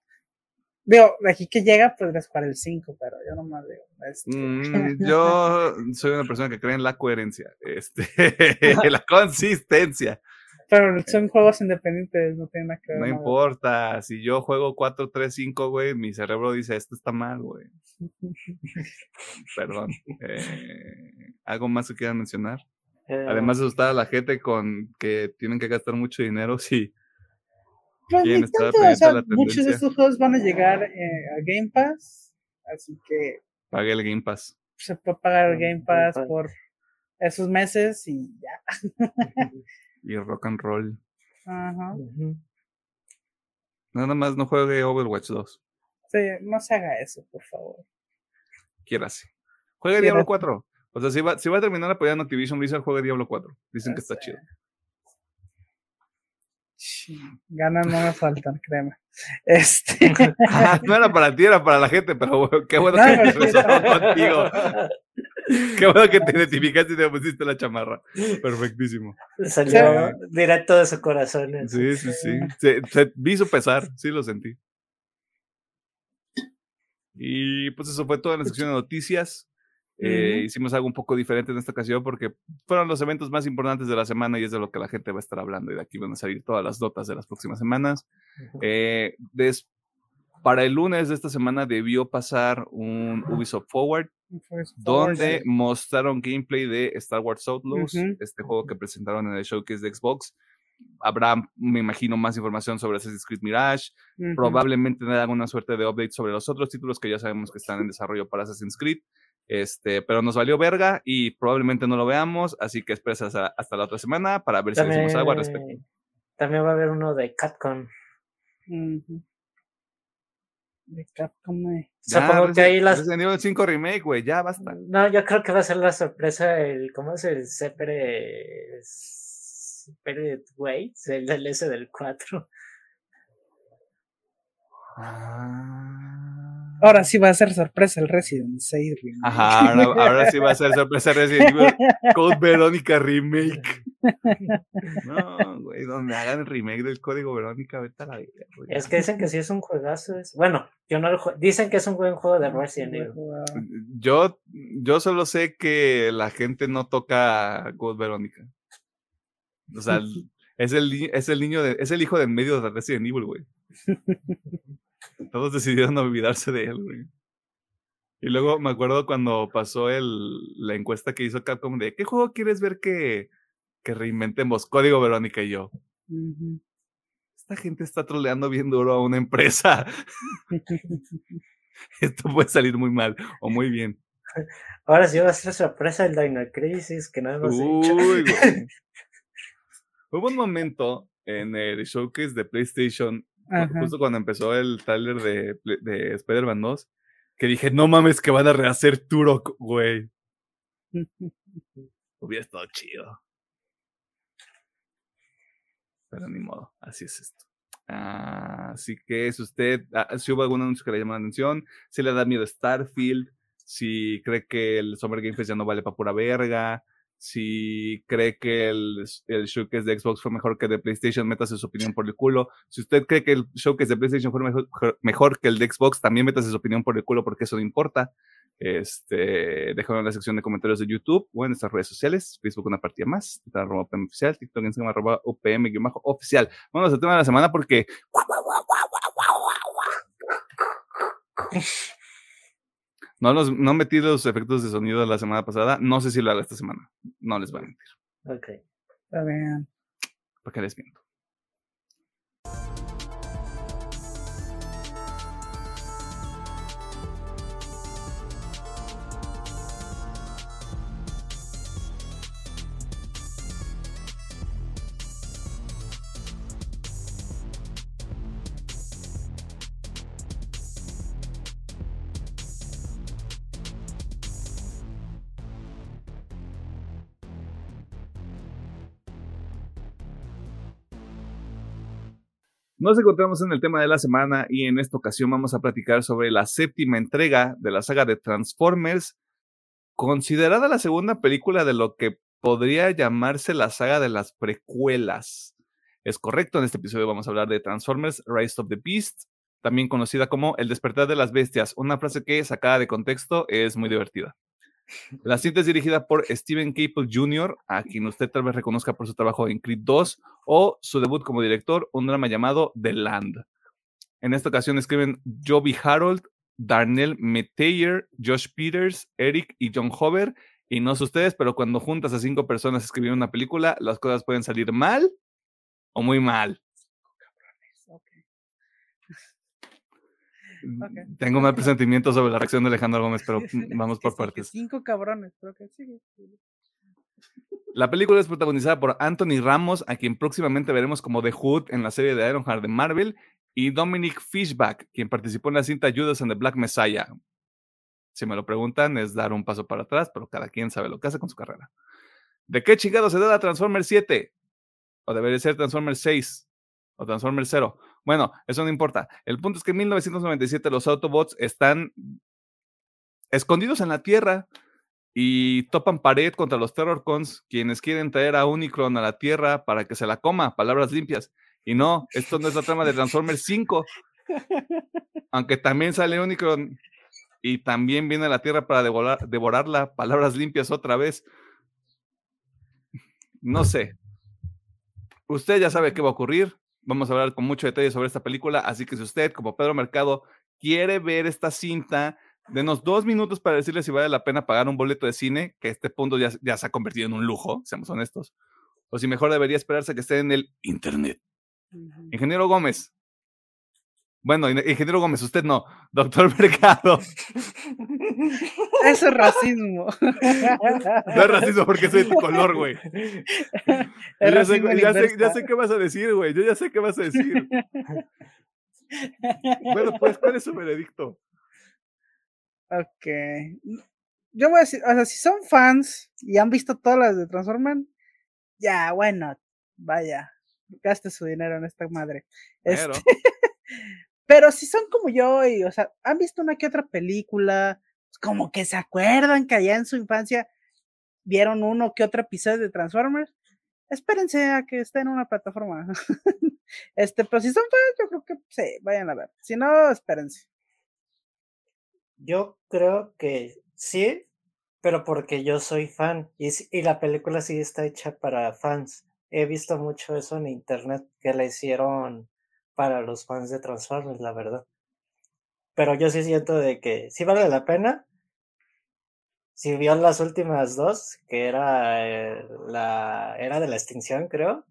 Digo, de aquí que llega podrías jugar el 5, pero yo nomás digo. Este, Mm, yo soy una persona que cree en la coherencia, este, la consistencia. Pero son juegos independientes, no tienen nada que ver. No importa, si yo juego 4, 3, 5, güey, mi cerebro dice, esto está mal, güey. Perdón. Eh, ¿Algo más que quieran mencionar? Eh, Además de asustar a la gente con que tienen que gastar mucho dinero, sí. Pues ¿Quién ni está tanto, o pendiente sea, de la muchos de estos juegos van a llegar eh, a Game Pass, así que Pague el Game Pass. se puede pagar el Game Game Pass Pass. por esos meses y ya. Y rock and roll. Ajá. Nada más no juegue Overwatch 2. Sí, no se haga eso, por favor. Quiérase. Juegue. Diablo 4. O sea, si va, si va a terminar apoyando Activision Blizzard, juegue Diablo 4. Dicen que está sé. chido. Sí, Ganas no me faltan, créeme. Este. Ah, no era para ti, era para la gente, pero bueno, qué bueno No, que sí, resonó contigo. Qué bueno que te identificaste y te pusiste la chamarra. Perfectísimo. Salió directo de su corazón. eso. Sí, sí, sí. Se, se- vi su pesar, sí lo sentí. Y pues eso fue toda la sección de noticias. Eh. Hicimos algo un poco diferente en esta ocasión porque fueron los eventos más importantes de la semana y es de lo que la gente va a estar hablando. Y de aquí van a salir todas las notas de las próximas semanas. Eh, des- para el lunes de esta semana debió pasar un Ubisoft Forward donde sí. mostraron gameplay de Star Wars Outlaws, este juego que presentaron en el showcase de Xbox. Habrá, me imagino, más información sobre Assassin's Creed Mirage. Probablemente den alguna suerte de update sobre los otros títulos que ya sabemos que están en desarrollo para Assassin's Creed. Este, pero nos valió verga y probablemente no lo veamos, así que esperes hasta, hasta la otra semana para ver si decimos algo al respecto. También, va a haber uno de Capcom. Ujú. De Capcom. eh. Ya, Supongo que ahí las. Resident Evil 5 Remake, güey, ya basta. No, yo creo que va a ser la sorpresa el. ¿Cómo es el Separate. Separate Ways? El DLC del 4. Ah. Ahora sí va a ser sorpresa el Resident 6 remake. Ajá, ahora, ahora sí va a ser sorpresa Resident Evil Code Verónica Remake. No, güey, donde hagan el remake del código Verónica, vete a la vida, güey. Es que dicen que sí es un juegazo. es- Bueno, yo no lo Dicen que es un buen juego de Resident Evil. Yo, yo solo sé que la gente no toca Code Verónica. O sea, es el, es el niño de, es el hijo del medio de Resident Evil, güey. Todos decidieron olvidarse de él, güey. Y luego me acuerdo cuando pasó el, la encuesta que hizo Capcom de ¿qué juego quieres ver que, que reinventemos? Código Verónica y yo. Esta gente está troleando bien duro a una empresa. Esto puede salir muy mal o muy bien. Ahora sí va a ser sorpresa el Dino Crisis, que no hemos. Uy, güey. Hubo un momento en el showcase de PlayStation, Ajá. justo cuando empezó el trailer de, de Spider-Man 2, que dije, no mames que van a rehacer Turok, güey. Hubiera estado chido. Pero ni modo, así es esto. Ah, así que si usted, ah, si hubo algún anuncio que le llama la atención, si le da miedo Starfield, si cree que el Summer Game Fest ya no vale para pura verga, si cree que el, el showcase de Xbox fue mejor que el de PlayStation, métase su opinión por el culo. Si usted cree que el showcase de PlayStation fue mejor, mejor que el de Xbox, también métase su opinión por el culo porque eso no importa. Este, en la sección de comentarios de YouTube o en nuestras redes sociales. Facebook una partida más, arroba oficial, TikTok Instagram arroba UPM oficial. Vamos al tema de la semana porque No, los, no metí los efectos de sonido de la semana pasada. No sé si lo hago esta semana. No les voy a mentir. Ok. Está bien. ¿Para qué les miento? Nos encontramos en el tema de la semana y en esta ocasión vamos a platicar sobre la séptima entrega de la saga de Transformers, considerada la segunda película de lo que podría llamarse la saga de las precuelas. Es correcto, en este episodio vamos a hablar de Transformers Rise of the Beast, también conocida como El despertar de las bestias, una frase que sacada de contexto es muy divertida. La cinta es dirigida por Steven Caple Jr., a quien usted tal vez reconozca por su trabajo en Creed 2 o su debut como director, un drama llamado The Land. En esta ocasión escriben Joby Harold, Darnell Meteyer, Josh Peters, Eric y John Hover. Y no sé ustedes, pero cuando juntas a cinco personas escribir una película, las cosas pueden salir mal o muy mal. Tengo mal presentimiento sobre la reacción de Alejandro Gómez, pero vamos por sí, partes. Cinco cabrones, pero que sigue. La película es protagonizada por Anthony Ramos, a quien próximamente veremos como The Hood en la serie de Ironheart de Marvel, y Dominic Fishback, quien participó en la cinta Judas and the Black Messiah. Si me lo preguntan, es dar un paso para atrás, pero cada quien sabe lo que hace con su carrera. ¿De qué chingado se da Transformers 7? ¿O debería ser Transformers 6? ¿O Transformers 0? Bueno, eso no importa. El punto es que en 1997 los Autobots están escondidos en la Tierra y topan pared contra los Terrorcons, quienes quieren traer a Unicron a la Tierra para que se la coma, palabras limpias. Y no, esto no es la trama de Transformers 5, aunque también sale Unicron y también viene a la Tierra para devorar- devorarla, palabras limpias otra vez. No sé. Usted ya sabe qué va a ocurrir. Vamos a hablar con mucho detalle sobre esta película, así que si usted, como Pedro Mercado, quiere ver esta cinta, denos dos minutos para decirle si vale la pena pagar un boleto de cine, que a este punto ya, ya se ha convertido en un lujo, seamos honestos, o si mejor debería esperarse a que esté en el Internet. Ingeniero Gómez. Bueno, in- ingeniero Gómez, usted no, doctor Mercado. Eso es racismo. No es racismo porque soy de tu color, güey. Ya, sé, ya ya qué vas a decir, güey. Yo ya sé qué vas a decir. Bueno, pues, ¿cuál es su veredicto? Ok. Yo voy a decir, o sea, si son fans y han visto todas las de Transformers, ya, bueno, vaya, gaste su dinero en esta madre. Este, Pero, si son como yo y, o sea, han visto una que otra película, pues, como que se acuerdan que allá en su infancia vieron uno que otro episodio de Transformers, espérense a que esté en una plataforma. este, pero si son fans, yo creo que sí, vayan a ver. Si no, espérense. Yo creo que sí, pero porque yo soy fan y, y la película sí está hecha para fans. He visto mucho eso en internet que la hicieron para los fans de Transformers, la verdad. Pero yo sí siento de que sí vale la pena. Si vio las últimas dos, que era eh, la era de la extinción, creo.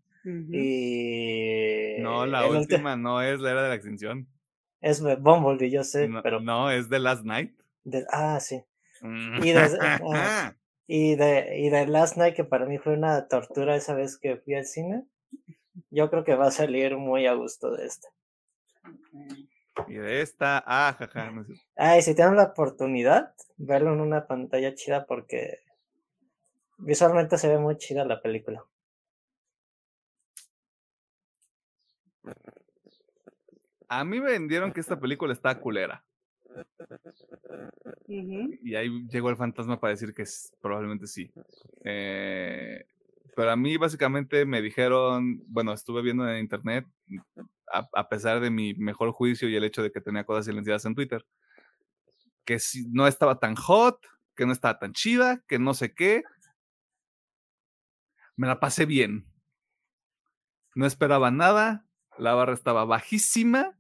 Y no, la última no es la era de la extinción. es Bumblebee, yo sé, No, pero no, es The Last Night. de- ah, sí. Mm. Y desde- ah. Y de, y de Last Night, que para mí fue una tortura esa vez que fui al cine, yo creo que va a salir muy a gusto de esta. Y de esta, ah, jaja. no sé. Ay, si tienen la oportunidad, verlo en una pantalla chida porque visualmente se ve muy chida la película. A mí me vendieron que esta película está culera. Y ahí llegó el fantasma para decir que es- probablemente sí. Eh, pero a mí básicamente me dijeron, bueno, estuve viendo en internet, a, a pesar de mi mejor juicio y el hecho de que tenía cosas silenciadas en Twitter, que si no estaba tan hot, que no estaba tan chida, que no sé qué. Me la pasé bien. No esperaba nada, la barra estaba bajísima,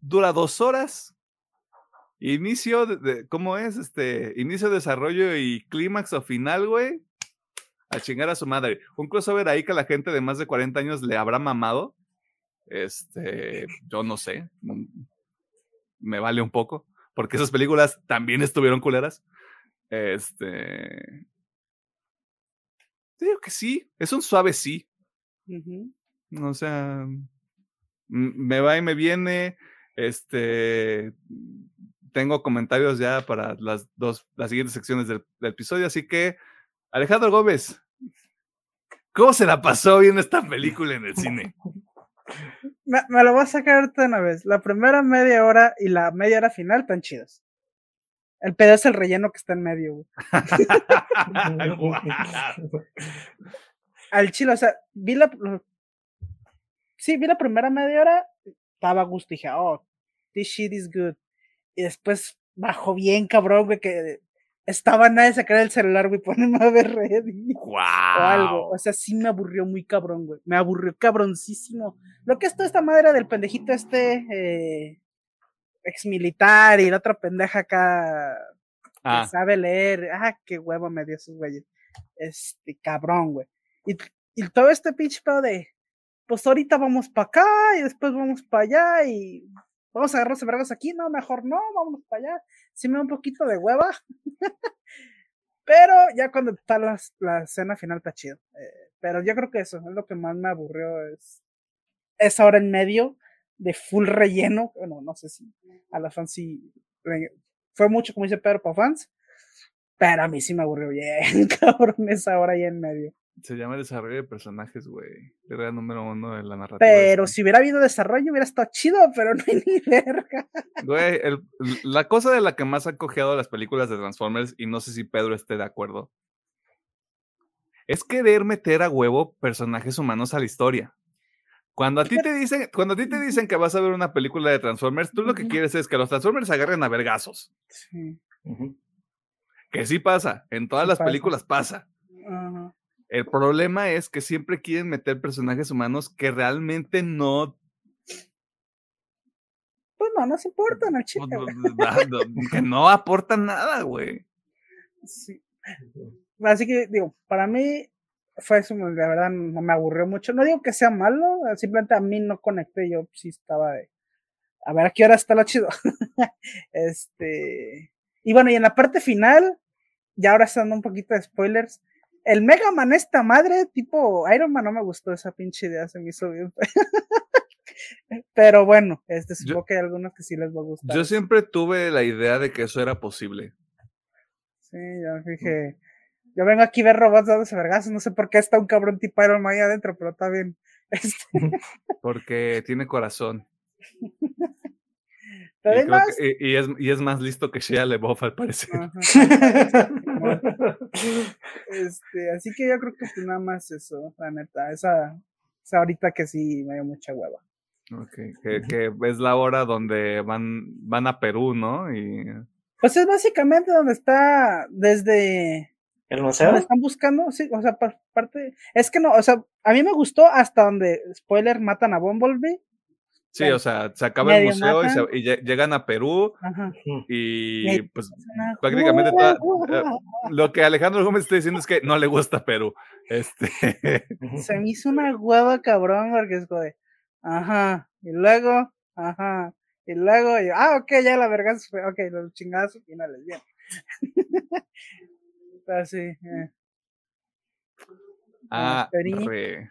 dura dos horas, Inicio de, ¿cómo es? Este, inicio, desarrollo y clímax o final, güey. A chingar a su madre. Un crossover ahí que a la gente de más de 40 años le habrá mamado. Este, yo no sé. Me vale un poco. Porque esas películas también estuvieron culeras. Este. Digo que sí. Es un suave sí. O sea. Me va y me viene. Este tengo comentarios ya para las dos, las siguientes secciones del, episodio, así que Alejandro Gómez, ¿cómo se la pasó viendo esta película en el cine? Me, lo voy a sacar de una vez. La primera media hora y la media hora final están chidos. El pedo es el relleno que está en medio, Al chilo, o sea, vi la. Sí, vi la primera media hora, estaba a gusto. Dije, oh, this shit is good y después bajó bien cabrón, güey, que estaba nada de sacar el celular, güey, ponerme a ver Reddit wow. o algo. O sea, sí me aburrió muy cabrón, güey. Me aburrió cabroncísimo. Lo que es toda esta madre del pendejito este eh, ex militar y la otra pendeja acá que ah. sabe leer. Ah, qué huevo me dio esos güeyes. Este cabrón, güey. Y, y todo este pinche pedo de, pues ahorita vamos para acá y después vamos para allá y vamos a agarrarse vergas aquí, no, mejor no, vamos para allá. Sí me da un poquito de hueva. pero ya cuando está la, la escena final está chido. Eh, pero yo creo que eso es lo que más me aburrió, es esa hora en medio de full relleno. Bueno, no sé si a las fans sí fue mucho, como dice Pedro, para fans. Pero a mí sí me aburrió bien, cabrón, esa hora ahí en medio. Se llama desarrollo de personajes, güey. Era el número uno de la narrativa. Pero si hubiera habido desarrollo, hubiera estado chido, pero no hay ni verga. Güey, la cosa de la que más ha cojeado las películas de Transformers, y no sé si Pedro esté de acuerdo, es querer meter a huevo personajes humanos a la historia. Cuando a ti te dicen, cuando a ti te dicen que vas a ver una película de Transformers, tú lo que quieres es que los Transformers agarren a vergazos. Sí. Que sí pasa, en todas las películas pasa. Ajá. El problema es que siempre quieren meter personajes humanos que realmente no. Pues no nos importan al chile. que no aportan nada, güey. Sí. Así que, digo, para mí fue eso, de verdad no me aburrió mucho. No digo que sea malo, simplemente a mí no conecté. Yo sí estaba de. A ver a qué hora está lo chido. este. Y bueno, y en la parte final, ya ahora están un poquito de spoilers el Mega Man, esta madre, tipo Iron Man, no me gustó esa pinche idea, se me hizo bien. Pero bueno, este supongo que hay algunos que sí les va a gustar. Yo siempre tuve la idea de que eso era posible. Sí, yo dije, yo vengo aquí a ver robots dándose vergas, no sé por qué está un cabrón tipo Iron Man ahí adentro, pero está bien. Este Porque tiene corazón. Y, es, y, es, más listo que Shia LeBoff al parecer. este, así que yo creo que pues nada más eso, la neta. Esa, esa ahorita que sí me dio mucha hueva. Ok, que, que, es la hora donde van, van a Perú, ¿no? Y... Pues es básicamente donde está desde... ¿El museo? Están buscando, sí, o sea, parte... Es que no, o sea, a mí me gustó hasta donde, spoiler, matan a Bumblebee Sí, o sea, se acaba el museo y, llegan a Perú y pues prácticamente eh, lo que Alejandro Gómez está diciendo es que no le gusta Perú. Este. Se me hizo una hueva cabrón porque es de, ajá, y luego, ajá, y luego, y, ah, ok, ya la verga, ok, los chingazos finales, bien. Así. Eh. Ah, re.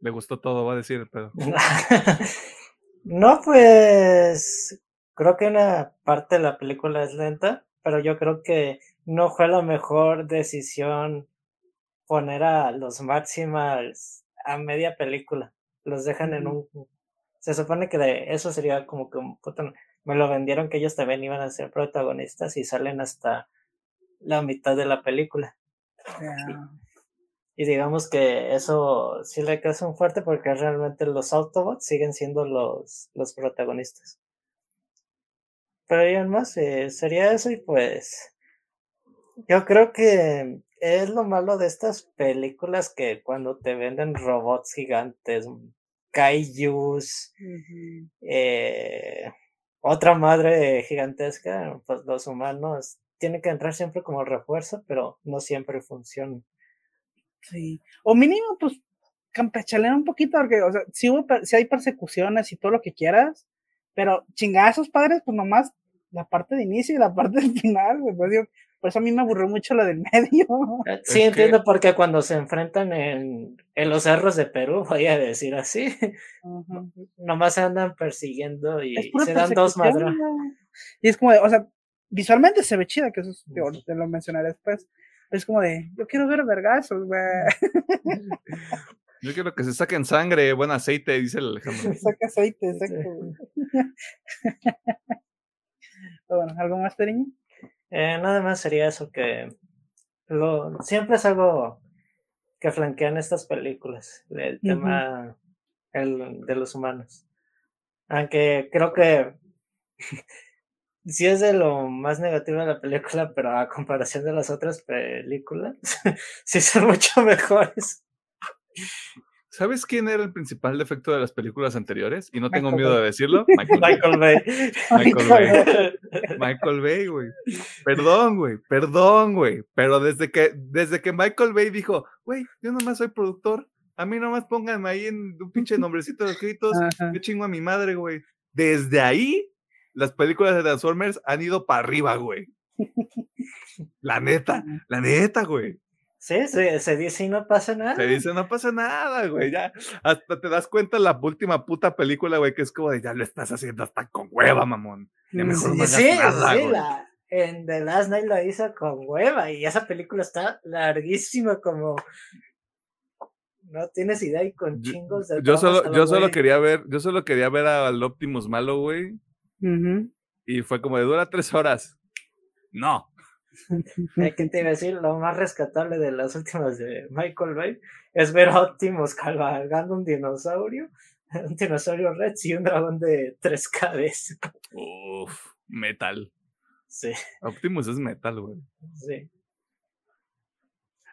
Le gustó todo, va a decir pero no, pues creo que una parte de la película es lenta, pero yo creo que no fue la mejor decisión poner a los Maximals a media película. Los dejan en un... Se supone que de eso sería como que un Me lo vendieron que ellos también iban a ser protagonistas y salen hasta la mitad de la película. Y digamos que eso sí le causa un fuerte porque realmente los Autobots siguen siendo los, los protagonistas. Pero ya más eh, sería eso y pues yo creo que es lo malo de estas películas que cuando te venden robots gigantes, kaijus, eh, otra madre gigantesca, pues los humanos tienen que entrar siempre como refuerzo, pero no siempre funciona. Sí. O mínimo, pues, campechalear un poquito, porque, o sea, si, hubo, si hay persecuciones y todo lo que quieras, pero chingazos padres, pues nomás la parte de inicio y la parte del final, pues, por eso a mí me aburrió mucho la del medio. Eh, sí, entiendo porque cuando se enfrentan en, en, los cerros de Perú, voy a decir así, nomás se andan persiguiendo y se dan dos madras. Y es como de, o sea, visualmente se ve chida, que eso es, te lo mencionaré después. Es como de, yo quiero ver vergazos, güey. Yo quiero que se saquen sangre, buen aceite, dice el Alejandro. Saca aceite, exacto. bueno, ¿algo más, Periño? Eh, nada más sería eso que lo, siempre es algo que flanquean estas películas, el tema el, de los humanos. Aunque creo que sí es de lo más negativo de la película, pero a comparación de las otras películas, sí son mucho mejores. ¿Sabes quién era el principal defecto de las películas anteriores? Y no tengo miedo de decirlo. Michael, Bay. Michael Bay. Michael Bay, güey. Perdón, güey. Perdón, güey. Pero desde que, desde que Michael Bay dijo, güey, yo nomás soy productor. A mí nomás pónganme ahí en un pinche nombrecito de escritos. Yo chingo a mi madre, güey. Desde ahí, las películas de Transformers han ido para arriba, güey. La neta, la neta, güey. Sí, se, dice y no pasa nada. Se dice no pasa nada, güey. Ya hasta te das cuenta en la última puta película, güey, que es como de ya lo estás haciendo hasta con hueva, mamón. mejor sí, sí, sí la, en The Last Night lo hizo con hueva y esa película está larguísima como no tienes idea y con chingos de yo solo yo solo quería ver yo solo quería ver al Optimus malo güey y fue como de dura tres horas no ¿Qué te iba a decir? Lo más rescatable de las últimas de Michael Bay es ver a Optimus cabalgando un dinosaurio, un dinosaurio Rex y un dragón de tres cabezas. Uf, metal. Sí. Optimus es metal, güey. Sí.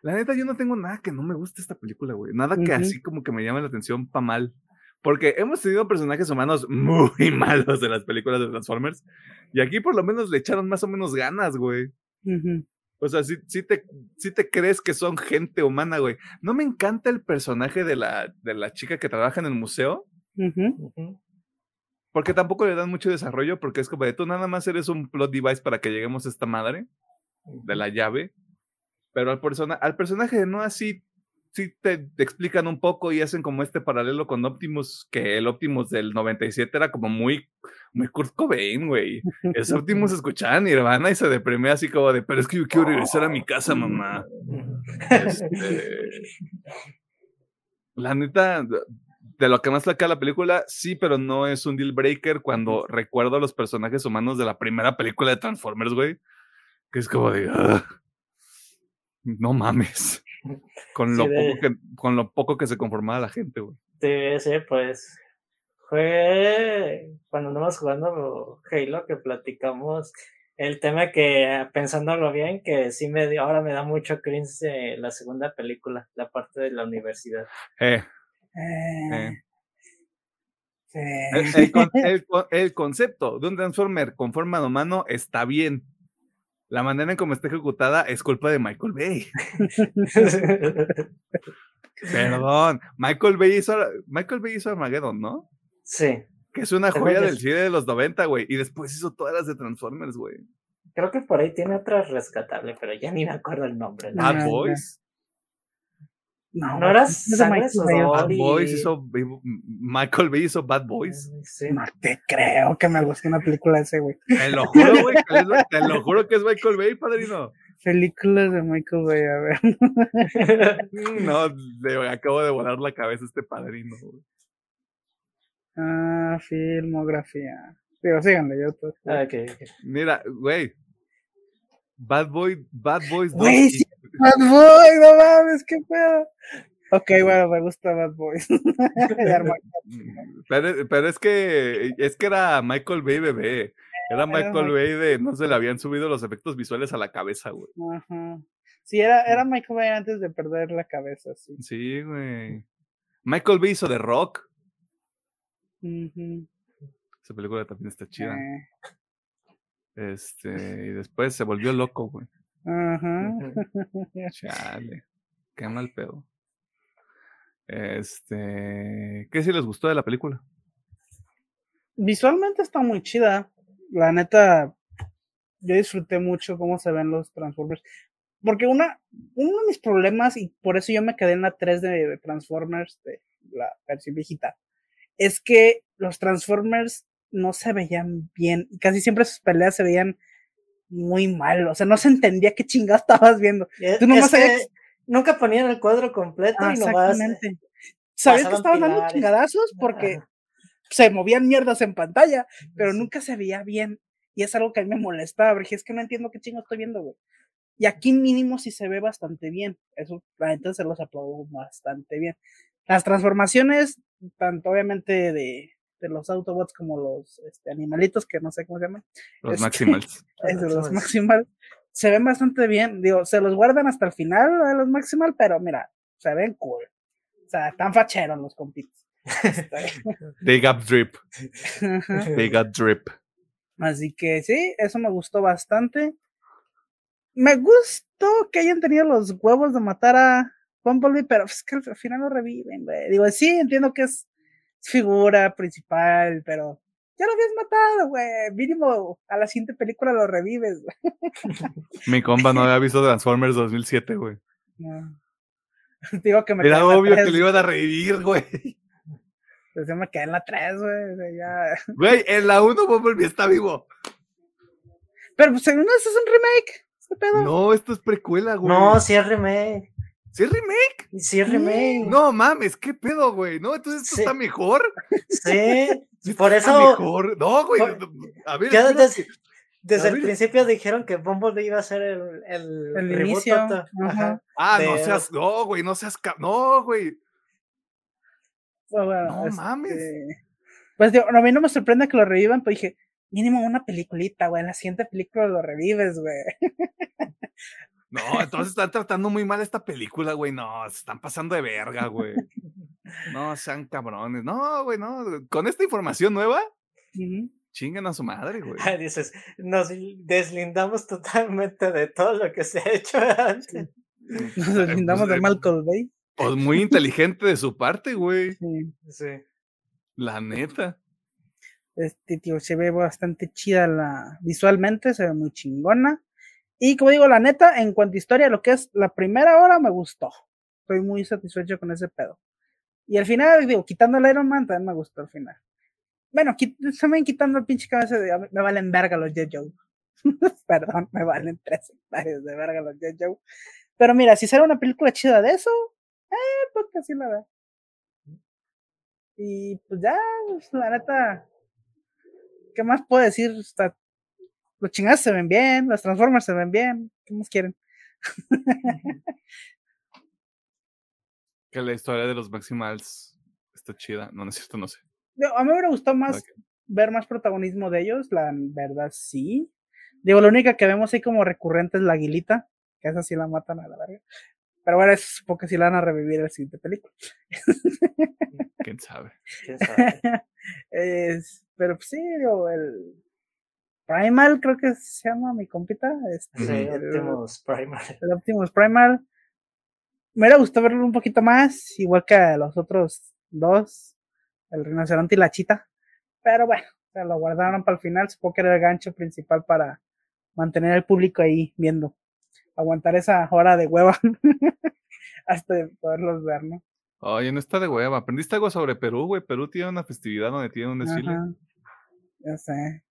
La neta, yo no tengo nada que no me guste esta película, güey. Nada que así como que me llame la atención pa' mal. Porque hemos tenido personajes humanos muy malos en las películas de Transformers. Y aquí por lo menos le echaron más o menos ganas, güey. O sea, si te, te crees que son gente humana, güey. No me encanta el personaje de la, de la chica que trabaja en el museo. Porque tampoco le dan mucho desarrollo, porque es como de tú nada más eres un plot device para que lleguemos a esta madre de la llave. Pero al, persona, al personaje no así sí te, explican un poco y hacen como este paralelo con Optimus, que el Optimus del 97 era como muy, muy Kurt Cobain, güey. Es Optimus escuchaba Nirvana y se deprimía así como de, pero es que yo quiero regresar a mi casa, mamá. Este, la neta, de lo que más saca la película, sí, pero no es un deal breaker cuando recuerdo a los personajes humanos de la primera película de Transformers, güey. Que es como de, ah, no mames. Con, lo poco que, con lo poco que se conformaba la gente, güey. Sí, sí, pues fue cuando andamos jugando Halo que platicamos el tema que pensándolo bien que sí me dio ahora me da mucho cringe de la segunda película la parte de la universidad eh, eh. El, el, el, concepto de un transformer con forma de humano está bien la manera en cómo está ejecutada es culpa de Michael Bay. Perdón, Michael Bay hizo, Michael Bay hizo Armageddon, ¿no? Sí. Que es una joya del cine de los 90, güey. Y después hizo todas las de Transformers, güey. Creo que por ahí tiene otra rescatable, pero ya ni me acuerdo el nombre. Bad Boys. No, ¿No eras Bad Boys hizo Michael Bay hizo Bad Boys. No te creo que me guste una película de ese güey. Te lo juro, güey. Te lo juro que es Michael Bay, padrino. Películas de Michael Bay, a ver. no, le acabo de volar la cabeza a este padrino, güey. Ah, filmografía. Digo, síganle, yo todo. Ah, okay, Mira, güey. Bad Boy, Bad Boys Güey, Bad Boys, no mames, qué pedo. Ok, bueno, me gusta Bad Boys. pero, pero, es que es que era Michael Bay bebé. Era Michael Bay de no se le habían subido los efectos visuales a la cabeza, güey. Ajá. Sí, era, era Michael Bay antes de perder la cabeza, sí. Sí, güey. Michael Bay hizo de rock. Esa película también está chida. Eh, Este, y después se volvió loco, güey. ajá. Chale. Qué mal pedo. Este, ¿qué sí les gustó de la película? Visualmente está muy chida. La neta, yo disfruté mucho cómo se ven los Transformers. Porque una, uno de mis problemas, y por eso yo me quedé en la 3 de, de Transformers, de la versión viejita, es que los Transformers no se veían bien. Y casi siempre sus peleas se veían muy mal. O sea, no se entendía qué chingado estabas viendo. Es- Tú nomás sabías- nunca ponían el cuadro completo Ah, y nomás. exactamente. Sabías que estabas dando chingadazos porque se movían mierdas en pantalla, pero Sí. nunca se veía bien. Y es algo que a mí me molestaba, porque es que no entiendo qué chingo estoy viendo, güey. Y aquí mínimo sí se ve bastante bien. Eso, la neta se los aplaudo bastante bien. Las transformaciones, tanto obviamente de, de los Autobots como los este, animalitos, que no sé cómo se llaman, Los Este, Maximals. es de los Maximals. Maximal, se ven bastante bien. Digo, se los guardan hasta el final de los Maximal, pero mira, se ven cool. O sea, están facheros los compitos. They got drip. They got drip. Así que sí, eso me gustó bastante. Me gustó que hayan tenido los huevos de matar a Bumblebee, pero es que al final lo reviven, güey. Digo, sí, entiendo que es figura principal, pero ya lo habías matado, güey. Mínimo a la siguiente película lo revives, güey. Mi compa no había visto Transformers 2007, güey. No. Digo que me quedé Era en obvio que lo iban a revivir, güey. pues yo me quedé en la 3, güey. o sea, ya. Güey, en la 1 Bumblebee está vivo. Pero pues según eso es un remake. ¿Qué pedo? No, esto es precuela, güey. No, sí es remake. ¿Sí es remake? Sí es remake. No mames, ¿qué pedo, güey? No, entonces esto Sí. está mejor. Sí. Esto Por está eso- mejor. No, güey. por- A ver, Ya espérate. desde, desde A el ver. principio dijeron que Bumblebee iba a ser el, el, El inicio, total. ajá. Ajá. Ah, no seas. No, güey, no seas. No, güey. Bueno, No mames. este, Pues digo, a mí no me sorprende que lo revivan, pero dije, mínimo una peliculita, güey. En la siguiente película lo revives, güey. No, entonces están tratando muy mal esta película, güey. No, se están pasando de verga, güey. No, sean cabrones. No, güey, no. Con esta información nueva, Ujú. chingan a su madre, güey. Dices, nos deslindamos totalmente de todo lo que se ha hecho antes. Nos deslindamos de eh, Malcolm Bay. Pues muy inteligente de su parte, güey. Sí. Sí. La neta. Este tío se ve bastante chida la visualmente, se ve muy chingona. Y como digo, la neta, en cuanto a historia, lo que es la primera hora me gustó. Estoy muy satisfecho con ese pedo. Y al final, digo, quitando el Iron Man, también me gustó al final. Bueno, quit- también quitando el pinche cabeza de. a mí Me valen verga los Jet Joe. Perdón, me valen tres hectáreas de verga los Jet Joe. Pero mira, si sale una película chida de eso, eh, pues que sí la veo. Y pues ya, la neta, ¿qué más puedo decir? Está- los chingados se ven bien, los Transformers se ven bien. ¿Qué más quieren? Que la historia de los Maximals está chida. No, no es cierto, no sé. A mí me hubiera gustado más ver más protagonismo de ellos, la verdad sí. Digo, la única que vemos ahí como recurrente es la aguilita, que esa sí la matan a la verga. Pero bueno, es porque sí la van a revivir en la siguiente película. Quién sabe. ¿Quién sabe? Es- pero pues sí, digo, el Primal creo que se llama mi compita. Este, Sí, el- Optimus Primal. el Optimus Primal. Me hubiera gustado verlo un poquito más, igual que a los otros dos, el rinoceronte y la chita. Pero bueno, se lo guardaron para el final. Supongo que era el gancho principal para mantener al público ahí viendo. Aguantar esa hora de hueva hasta poderlos ver, ¿no? Oye, no está de hueva. ¿Aprendiste algo sobre Perú, güey? Perú tiene una festividad donde tiene un desfile. Ajá. Ya sé,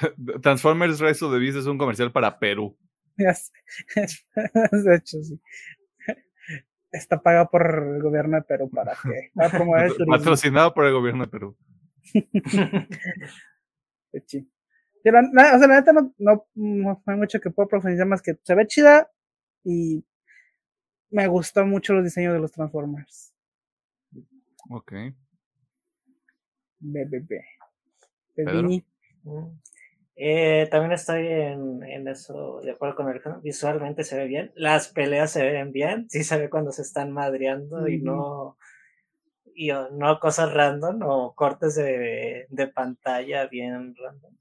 Transformers Rise of the Beast es un comercial para Perú. De hecho, sí. Está pagado por el gobierno de Perú para que para promover el turismo. Patrocinado por el gobierno de Perú. La, la- o sea, la neta no, no, no hay mucho que puedo profundizar más que se ve chida y me gustó mucho los diseños de los Transformers. Ok. BBB. Pedro. Mm. Eh, también estoy en, en eso, de acuerdo con el visualmente se ve bien, las peleas se ven bien, sí se ve cuando se están madreando y no, y no cosas random o cortes de, de pantalla bien random.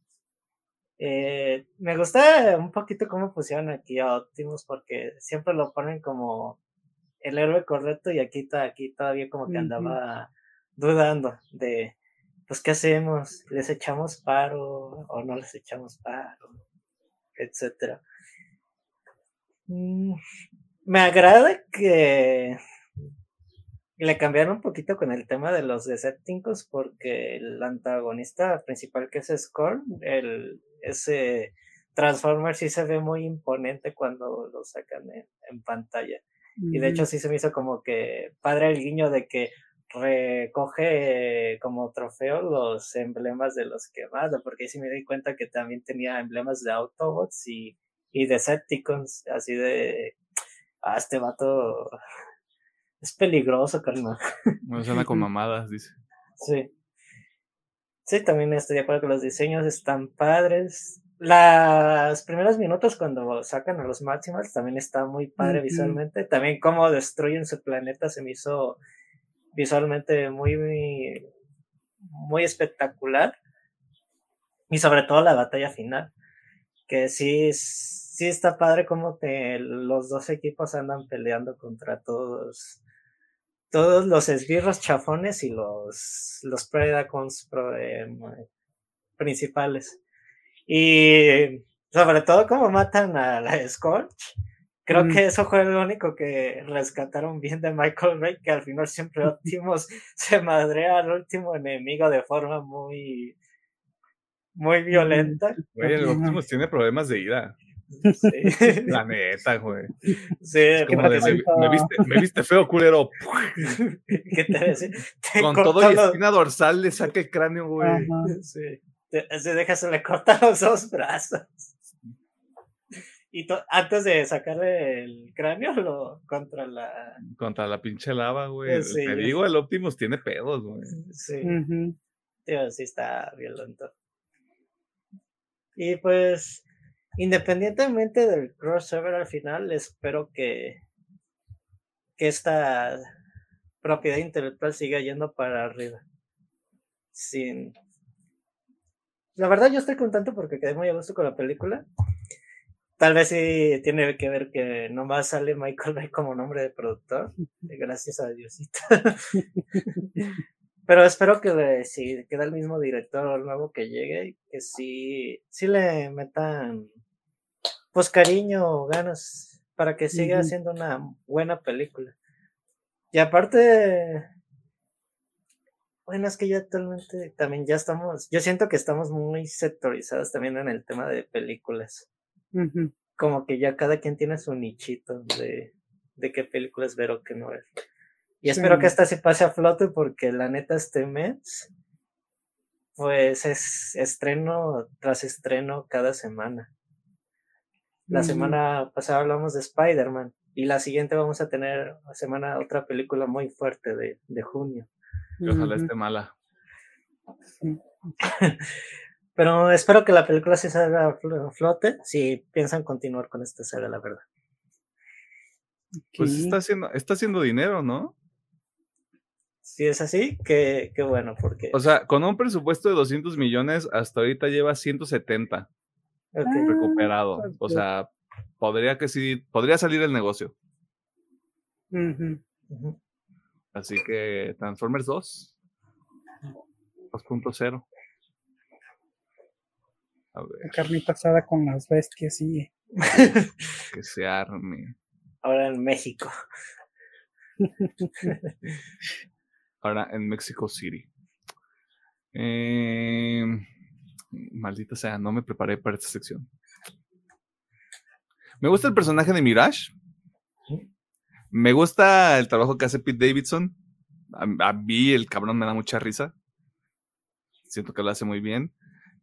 Eh, me gusta un poquito cómo pusieron aquí a Optimus porque siempre lo ponen como el héroe correcto y aquí, aquí todavía como que andaba dudando de, pues, ¿qué hacemos? ¿Les echamos paro o no les echamos paro? Etcétera. Mm, me agrada que le cambiaron un poquito con el tema de los Decepticons porque el antagonista principal que es Scorn, el, ese Transformer sí se ve muy imponente cuando lo sacan en, pantalla. Y de hecho sí se me hizo como que padre el guiño de que recoge como trofeo los emblemas de los que porque sí me di cuenta que también tenía emblemas de Autobots y, y Decepticons, así de, ah, este vato es peligroso, carnal. No suena con mamadas, dice. Sí. Sí, también estoy de acuerdo que los diseños están padres. Las primeros minutos cuando sacan a los Maximals también está muy padre visualmente. También cómo destruyen su planeta se me hizo visualmente muy, muy, espectacular. Y sobre todo la batalla final, que sí, sí está padre como que los dos equipos andan peleando contra todos todos los esbirros chafones y los, los Predacons eh, principales. Y sobre todo como matan a la Scorch. Creo que eso fue lo único que rescataron bien de Michael Bay, que al final siempre Optimus se madrea al último enemigo de forma muy, muy violenta. Oye, el Optimus tiene problemas de ira. Sí. La neta, güey. Sí, me, viste, me viste feo, culero. ¿Qué te decía? Con todo y espina dorsal le saca el cráneo, güey. Sí. Se deja, se le corta los dos brazos. Y antes de sacarle el cráneo, lo contra la. Contra la pinche lava, güey. Te digo, el Optimus tiene pedos, güey. Sí. sí, está violento. Y pues independientemente del crossover al final, espero que, que esta propiedad intelectual siga yendo para arriba. Sin. La verdad, yo estoy contento porque quedé muy a gusto con la película. Tal vez sí tiene que ver que nomás sale Michael Bay como nombre de productor. Gracias a Diosito. Pero espero que si queda el mismo director nuevo que llegue, que sí, sí le metan pues cariño, ganas para que siga siendo una buena película. Y aparte, bueno, es que ya actualmente también ya estamos, yo siento que estamos muy sectorizados también en el tema de películas. Como que ya cada quien tiene su nichito de, de qué películas ver o qué no ver. Y espero que esta se pase a flote porque la neta este mes, pues es estreno tras estreno cada semana. La semana pasada hablamos de Spider-Man y la siguiente vamos a tener la semana otra película muy fuerte de, de junio. ojalá esté mala. Pero espero que la película se salga a flote si piensan continuar con esta saga, la verdad. Pues está haciendo, está haciendo dinero, ¿no? Si es así, qué, qué bueno, porque... O sea, con un presupuesto de 200 millones, hasta ahorita lleva 170. Ah, recuperado. O sea, podría que sí, podría salir el negocio. Así que Transformers 2 2.0. A ver. Carnita asada con las bestias y que se arme. Ahora en México. Ahora en Mexico City. Eh, Maldita sea, no me preparé para esta sección. Me gusta el personaje de Mirage. Me gusta el trabajo que hace Pete Davidson. A, mí el cabrón me da mucha risa. Siento que lo hace muy bien.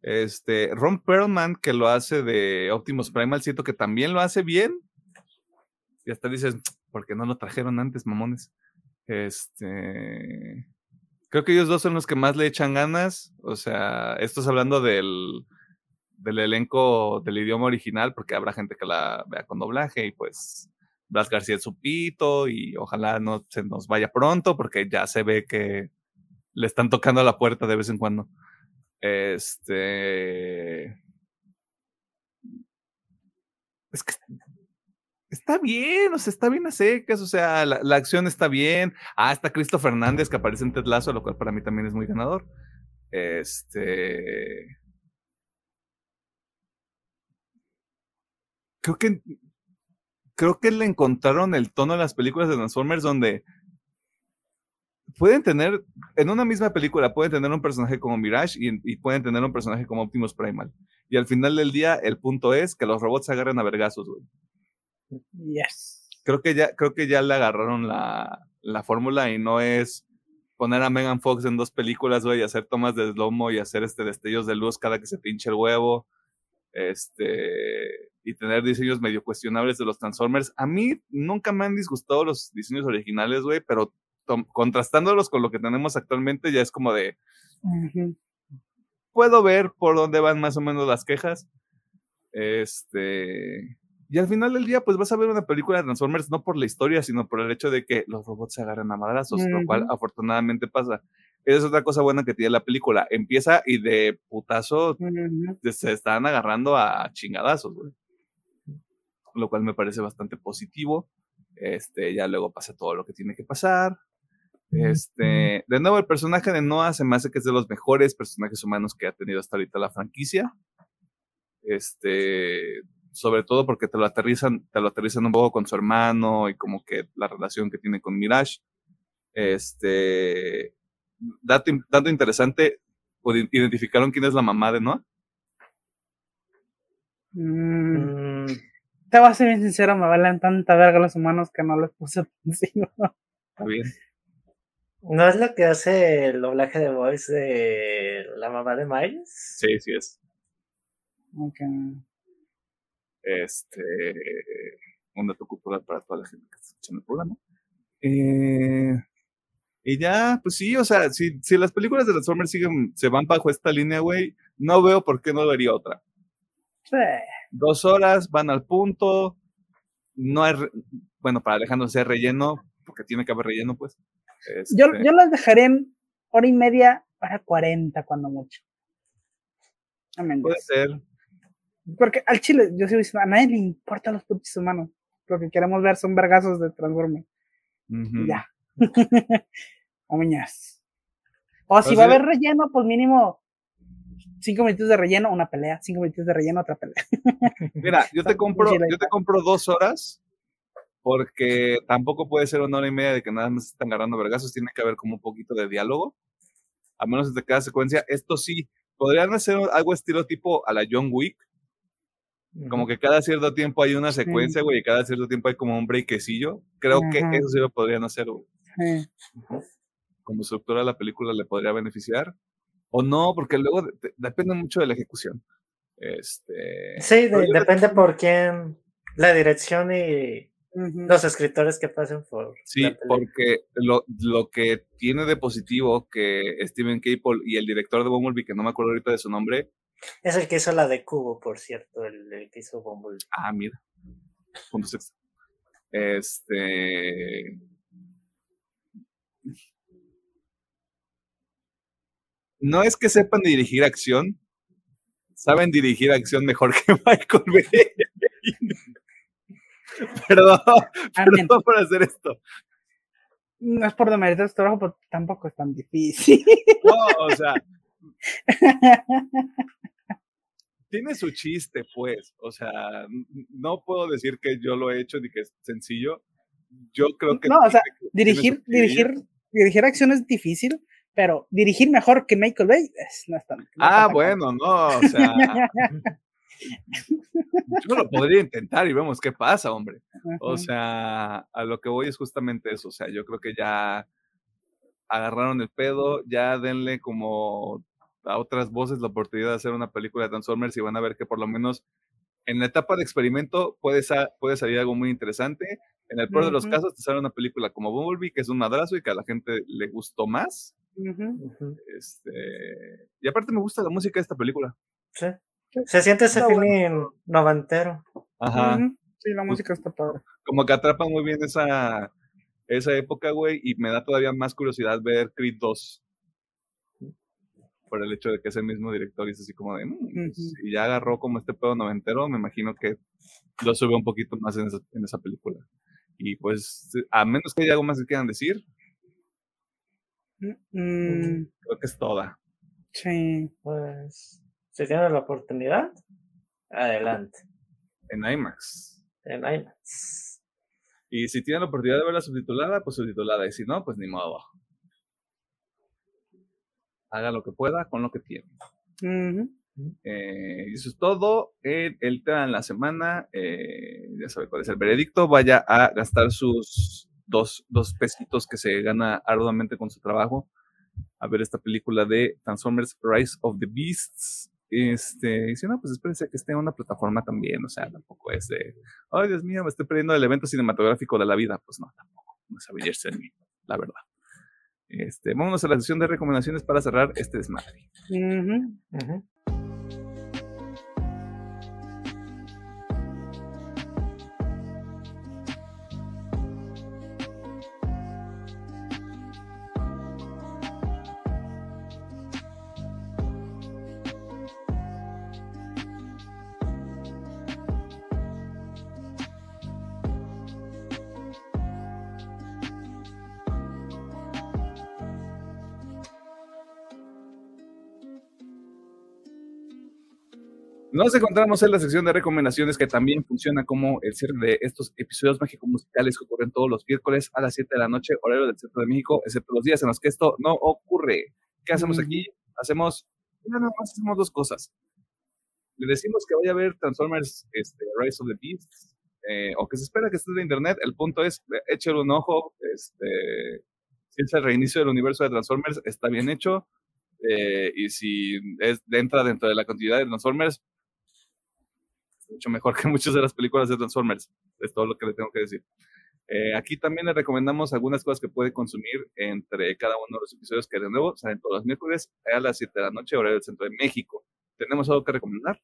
Este, Ron Perlman, que lo hace de Optimus Primal, siento que también lo hace bien. Y hasta dices, ¿por qué no lo trajeron antes, mamones? Este. Creo que ellos dos son los que más le echan ganas. O sea, esto es hablando del, del elenco del idioma original, porque habrá gente que la vea con doblaje y pues Blas García es su pito y ojalá no se nos vaya pronto porque ya se ve que le están tocando a la puerta de vez en cuando. Este. Es que está bien, o sea, está bien a secas, o sea, la, acción está bien. Ah, está Cristo Fernández que aparece en Ted lo cual para mí también es muy ganador. Este. Creo que. Creo que le encontraron el tono a las películas de Transformers donde pueden tener, en una misma película, pueden tener un personaje como Mirage y, pueden tener un personaje como Optimus Primal. Y al final del día, el punto es que los robots se agarren a vergazos, güey. Yes. Creo que ya, creo que ya le agarraron la, la fórmula y no es poner a Megan Fox en dos películas, güey, y hacer tomas de lomo y hacer este destellos de luz cada que se pinche el huevo. Este, y tener diseños medio cuestionables de los Transformers. A mí nunca me han disgustado los diseños originales, güey, pero contrastándolos con lo que tenemos actualmente, ya es como de. Puedo ver por dónde van más o menos las quejas. Este. Y al final del día, pues vas a ver una película de Transformers no por la historia, sino por el hecho de que los robots se agarran a madrazos, lo cual afortunadamente pasa. Esa es otra cosa buena que tiene la película. Empieza y de putazo se están agarrando a chingadazos, Lo cual me parece bastante positivo. Este, ya luego pasa todo lo que tiene que pasar. Este, de nuevo, el personaje de Noah se me hace que es de los mejores personajes humanos que ha tenido hasta ahorita la franquicia. Este, sobre todo porque te lo aterrizan, te lo aterrizan un poco con su hermano y como que la relación que tiene con Mirage. Este, dato, interesante, ¿identificaron quién es la mamá de Noah? Mm, mm. te voy a ser bien sincero, me valen tanta verga los humanos que no les puse encima. Está bien. ¿No es lo que hace el doblaje de voice de la mamá de Miles? Sí, sí es. Ok. Este. Un dato cultural para toda la gente que está escuchando el programa. Eh, y ya, pues sí, o sea, si, si las películas de Transformers siguen, se van bajo esta línea, güey, no veo por qué no vería otra. Sí. Dos horas, van al punto. No hay, bueno, para Alejandro sea relleno, porque tiene que haber relleno, pues. Yo, este yo las dejaré en hora y media para 40, cuando mucho. Puede ser. Porque al chile, yo diciendo, a nadie le importa los putos humanos. Lo que queremos ver son vergazos de Transformers. Ya. Omiñas. O si va a haber relleno, pues mínimo cinco minutos de relleno, una pelea, cinco minutos de relleno, otra pelea. Mira, yo te compro, yo te compro dos horas porque tampoco puede ser una hora y media de que nada más están agarrando vergazos, tiene que haber como un poquito de diálogo, a menos de cada secuencia. Esto sí, podrían hacer algo estilo tipo a la John Wick, como que cada cierto tiempo hay una secuencia, güey, y cada cierto tiempo hay como un breakecillo. Creo que eso sí lo podrían hacer, güey. Como estructura de la película le podría beneficiar. O no, porque luego depende mucho de la ejecución. Este, sí, depende por quién, la dirección y los escritores que pasen por. Sí, porque lo, lo, que tiene de positivo que Steven Caple y el director de Bumblebee, que no me acuerdo ahorita de su nombre. Es el que hizo la de Cubo, por cierto, el, que hizo Bumblebee. Ah, mira. Punto sexto. Este. No es que sepan dirigir acción, saben dirigir acción mejor que Michael Bay. perdón, perdón por hacer esto. No es por demeritar este trabajo, pero tampoco es tan difícil. No, o sea. tiene su chiste, pues. O sea, no puedo decir que yo lo he hecho ni que es sencillo. Yo creo que. No, o sea, dirigir, dirigir, dirigir acción es difícil, pero dirigir mejor que Michael Bay no es tan. ah, bueno, no, o sea. Yo lo podría intentar y vemos qué pasa, hombre. O sea, a lo que voy es justamente eso. O sea, yo creo que ya agarraron el pedo, ya denle como a otras voces la oportunidad de hacer una película de Transformers y van a ver que por lo menos en la etapa de experimento puede, puede salir algo muy interesante. En el peor de los casos te sale una película como Bumblebee, que es un madrazo y que a la gente le gustó más. Este, y aparte me gusta la música de esta película. Sí. Se siente ese feeling noventero. Ajá. Sí, la música está padre. como que atrapa muy bien esa, esa época, güey, y me da todavía más curiosidad ver Creed 2. Por el hecho de que es el mismo director y es así como de, mm, pues, si ya agarró como este pedo noventero, me imagino que lo sube un poquito más en esa, en esa película. Y pues, a menos que haya algo más que quieran decir, Mm, creo que es toda. sí. Pues, si tiene la oportunidad, adelante. En IMAX. En IMAX. Y si tienen la oportunidad de verla subtitulada, pues subtitulada. Y si no, pues ni modo. Haga lo que pueda con lo que tiene. Eh, y eso es todo. en el tema de la semana, eh, ya sabe cuál es el veredicto. Vaya a gastar sus dos, dos pesitos que se gana arduamente con su trabajo a ver esta película de Transformers Rise of the Beasts. Este, y si no, pues espérense que esté en una plataforma también. O sea, tampoco es de, ay Dios mío, me estoy perdiendo el evento cinematográfico de la vida. Pues no, tampoco. No es avillarse en mí, la verdad. Este, vámonos a la sesión de recomendaciones para cerrar este desmadre. Ujú. Ujú. Nos encontramos en la sección de recomendaciones que también funciona como el cierre de estos episodios mágicos musicales que ocurren todos los miércoles a las 7 de la noche, horario del centro de México, excepto los días en los que esto no ocurre. ¿Qué hacemos aquí? Hacemos, nada más hacemos dos cosas. Le decimos que vaya a ver Transformers este, Rise of the Beasts, eh, o que se espera que esté en internet. El punto es, échale un ojo. Este, si es el reinicio del universo de Transformers, está bien hecho. eh, y si es, entra dentro de la continuidad de Transformers, mucho mejor que muchas de las películas de Transformers. Es todo lo que le tengo que decir. Eh, aquí también le recomendamos algunas cosas que puede consumir entre cada uno de los episodios que de nuevo salen todos los miércoles a las 7 de la noche, horario del centro de México. ¿Tenemos algo que recomendar?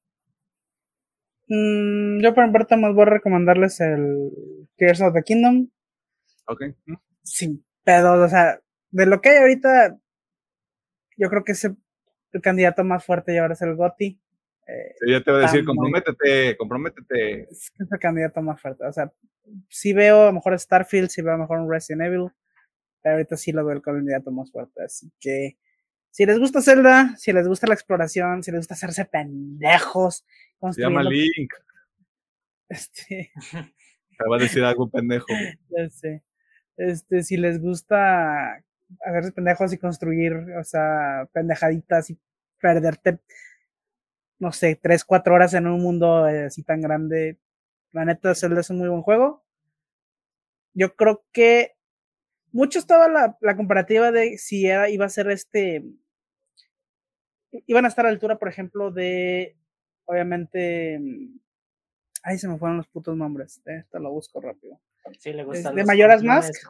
Mm, yo por mi parte más voy a recomendarles el Tears of the Kingdom. Ok. Mm. Sin pedos, o sea, de lo que hay ahorita, yo creo que es el, candidato más fuerte y ahora es el GOTY. Eh, Sí, ya te voy a decir, Está muy- comprométete, comprométete. es que es el candidato más fuerte. O sea, sí veo a lo mejor Starfield, sí veo a lo mejor un Resident Evil, pero ahorita sí lo veo el candidato más fuerte. Así que si les gusta Zelda, si les gusta la exploración, si les gusta hacerse pendejos, Se llama Link. este, Te va a decir algo pendejo. ya sé, este, si les gusta hacerse pendejos y construir, o sea, pendejaditas y perderte, no sé, tres, cuatro horas en un mundo eh, así tan grande. La neta, Zelda es un muy buen juego. Yo creo que mucho estaba la, la comparativa de si era, iba a ser este. Iban a estar a la altura, por ejemplo, de. Obviamente. mm, Ay, se me fueron los putos nombres. eh, Esto lo busco rápido. Sí, le gustan ¿de Pokémones, Mask?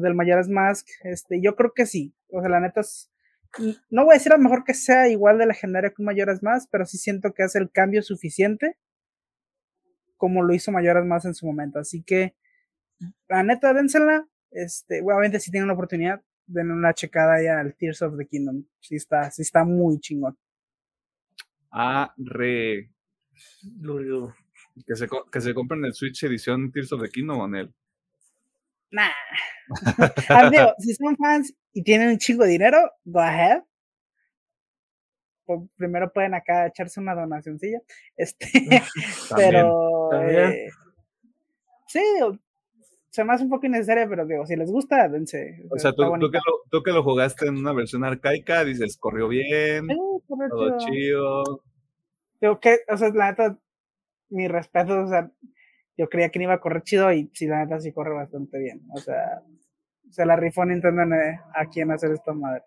del Majora's Mask, este, yo creo que sí. O sea, la neta es, no voy a decir a lo mejor que sea igual de legendario que un Majora's Mask, pero sí siento que hace el cambio suficiente como lo hizo Majora's Mask en su momento. Así que, la neta, dénsela. Este, obviamente si tienen una oportunidad, den una checada ya al Tears of the Kingdom. Sí está, sí está muy chingón. Arre. Lulu. Que se, que se compren el Switch edición Tears of the Kingdom, Anel. Nah. Ah, digo, si son fans y tienen un chingo de dinero, go ahead. Primero pueden acá echarse una donacioncilla. Este, pero También. eh, sí, se me hace un poco innecesaria, pero digo, si les gusta, dense. O sea, tú, que lo, tú que lo jugaste en una versión arcaica, dices, corrió bien, Sí, todo chido. chido. Digo que, o sea, la neta, mi respeto, o sea, yo creía que no iba a correr chido y sí, la neta sí corre bastante bien. O sea, se la rifó Nintendo en, eh, aquí en hacer esta madre.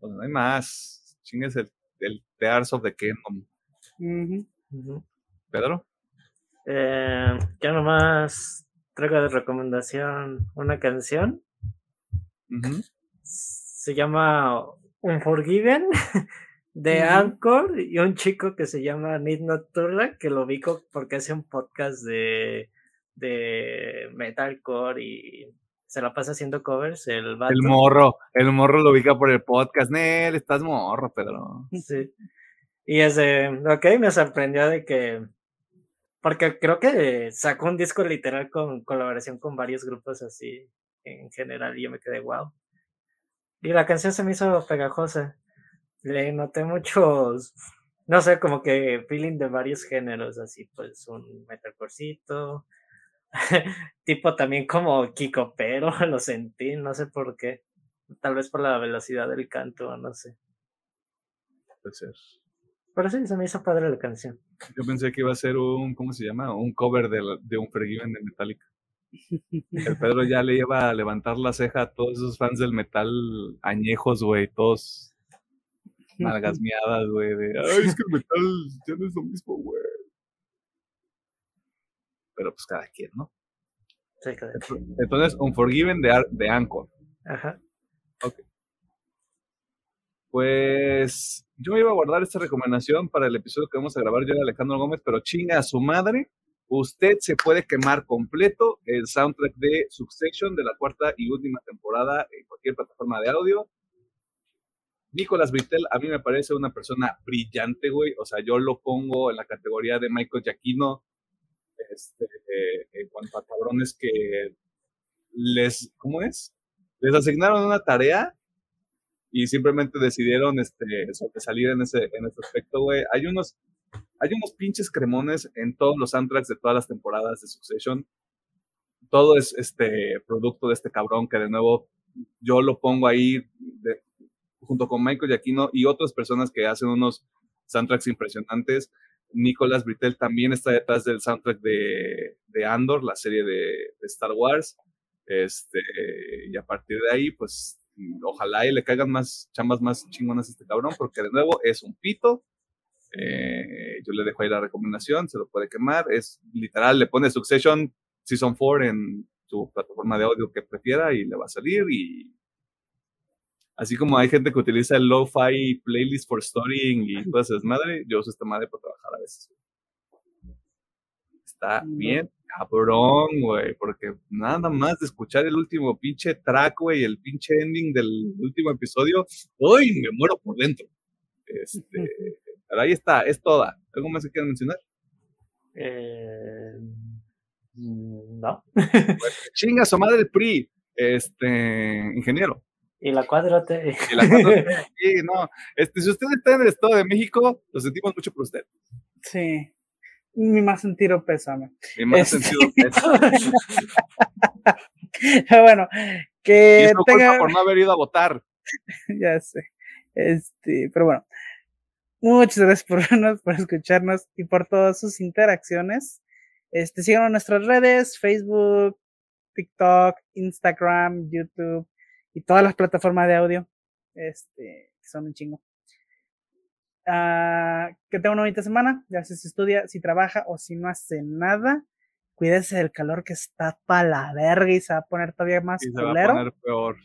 Pues no hay más. Chingues el, el Tears of the Kingdom. Pedro. Eh, yo nomás traigo de recomendación una canción. Se llama Unforgiven de. Anchor y un chico que se llama Need Not Turla, que lo ubico porque hace un podcast de, de metalcore y se la pasa haciendo covers, el vato. El morro, el morro lo ubica por el podcast. Nel, estás morro, Pedro. Sí. Y ese, ok, me sorprendió de que, porque creo que sacó un disco literal con colaboración con varios grupos así en general y yo me quedé wow. Y la canción se me hizo pegajosa. Le noté muchos, no sé, como que feeling de varios géneros, así pues un metalcorecito, tipo también como Kiko pero lo sentí, no sé por qué. Tal vez por la velocidad del canto, no sé. Puede ser. Pero sí, se me hizo padre la canción. Yo pensé que iba a ser un, ¿cómo se llama? Un cover de, de un Forgiven de Metallica. El Pedro ya le lleva a levantar la ceja a todos esos fans del metal añejos, güey, todos nalgas miadas, güey, de, ay, es que el metal ya no es lo mismo, güey. Pero pues cada quien, ¿no? Sí, cada quien. Entonces, Unforgiven de, de Anchor. Ajá. Pues yo me iba a guardar esta recomendación para el episodio que vamos a grabar yo y Alejandro Gómez, pero chinga a su madre. Usted se puede quemar completo el soundtrack de Succession de la cuarta y última temporada en cualquier plataforma de audio. Nicolas Britell a mí me parece una persona brillante, güey. O sea, yo lo pongo en la categoría de Michael Giacchino este, eh, en cuanto a cabrones que les, ¿cómo es? Les asignaron una tarea y simplemente decidieron este, sobresalir en ese, en ese aspecto, güey. Hay unos, hay unos pinches cremones en todos los soundtracks de todas las temporadas de Succession. Todo es este producto de este cabrón que de nuevo yo lo pongo ahí de- junto con Michael Giacchino y otras personas que hacen unos soundtracks impresionantes. Nicolas Britell también está detrás del soundtrack de, de Andor, la serie de, Star Wars. Este, y a partir de ahí, pues, ojalá y le caigan más chambas más chingonas a este cabrón, porque de nuevo es un pito. Eh, yo le dejo ahí la recomendación, se lo puede quemar. Es literal, le pone Succession Season 4 en su plataforma de audio que prefiera y le va a salir. Y así como hay gente que utiliza el Lo-Fi Playlist for Storying y toda esa desmadre, yo uso esta madre para trabajar a veces. Está bien cabrón, güey, porque nada más de escuchar el último pinche track, güey, el pinche ending del último episodio, ¡uy! Me muero por dentro. Este, pero ahí está, es toda. ¿Algo más que quieran mencionar? Eh, mm, no. Chinga su madre el PRI, este, ingeniero. Y la cuadra te. Y la cuatro- sí, no, este, si usted está en el Estado de México, lo sentimos mucho por usted. Sí. Mi más sentido pésame. Mi más Este- sentido es, bueno, y que es culpa tenga. por no haber ido a votar. ya sé. Este, pero bueno. Muchas gracias por vernos, por escucharnos y por todas sus interacciones. Este, síganos en nuestras redes, Facebook, TikTok, Instagram, YouTube y todas las plataformas de audio. Este, son un chingo. Ah, que tenga una bonita semana, ya si estudia, si trabaja o si no hace nada. Cuídese del calor que está para la verga y se va a poner todavía más Y se va a culero. poner peor.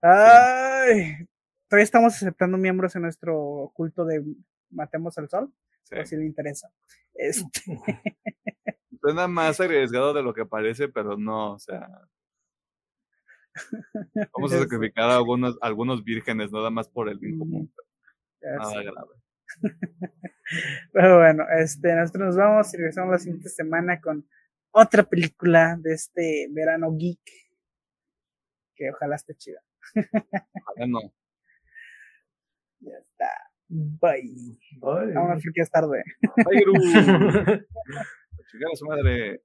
Ay, todavía estamos aceptando miembros en nuestro culto de Matemos al Sol, Sí. por si le interesa. Este, Suena más arriesgado de lo que parece, pero no, o sea. Vamos a sé. sacrificar a algunos, algunos vírgenes, nada más por el bien común. Nada grave. Pero bueno, este, nosotros nos vamos y regresamos la siguiente semana con otra película de este verano geek. Que ojalá esté chida. Ojalá no. Ya está. Bye. Ay. Vámonos porque es tarde. Ay, Gru. A su madre.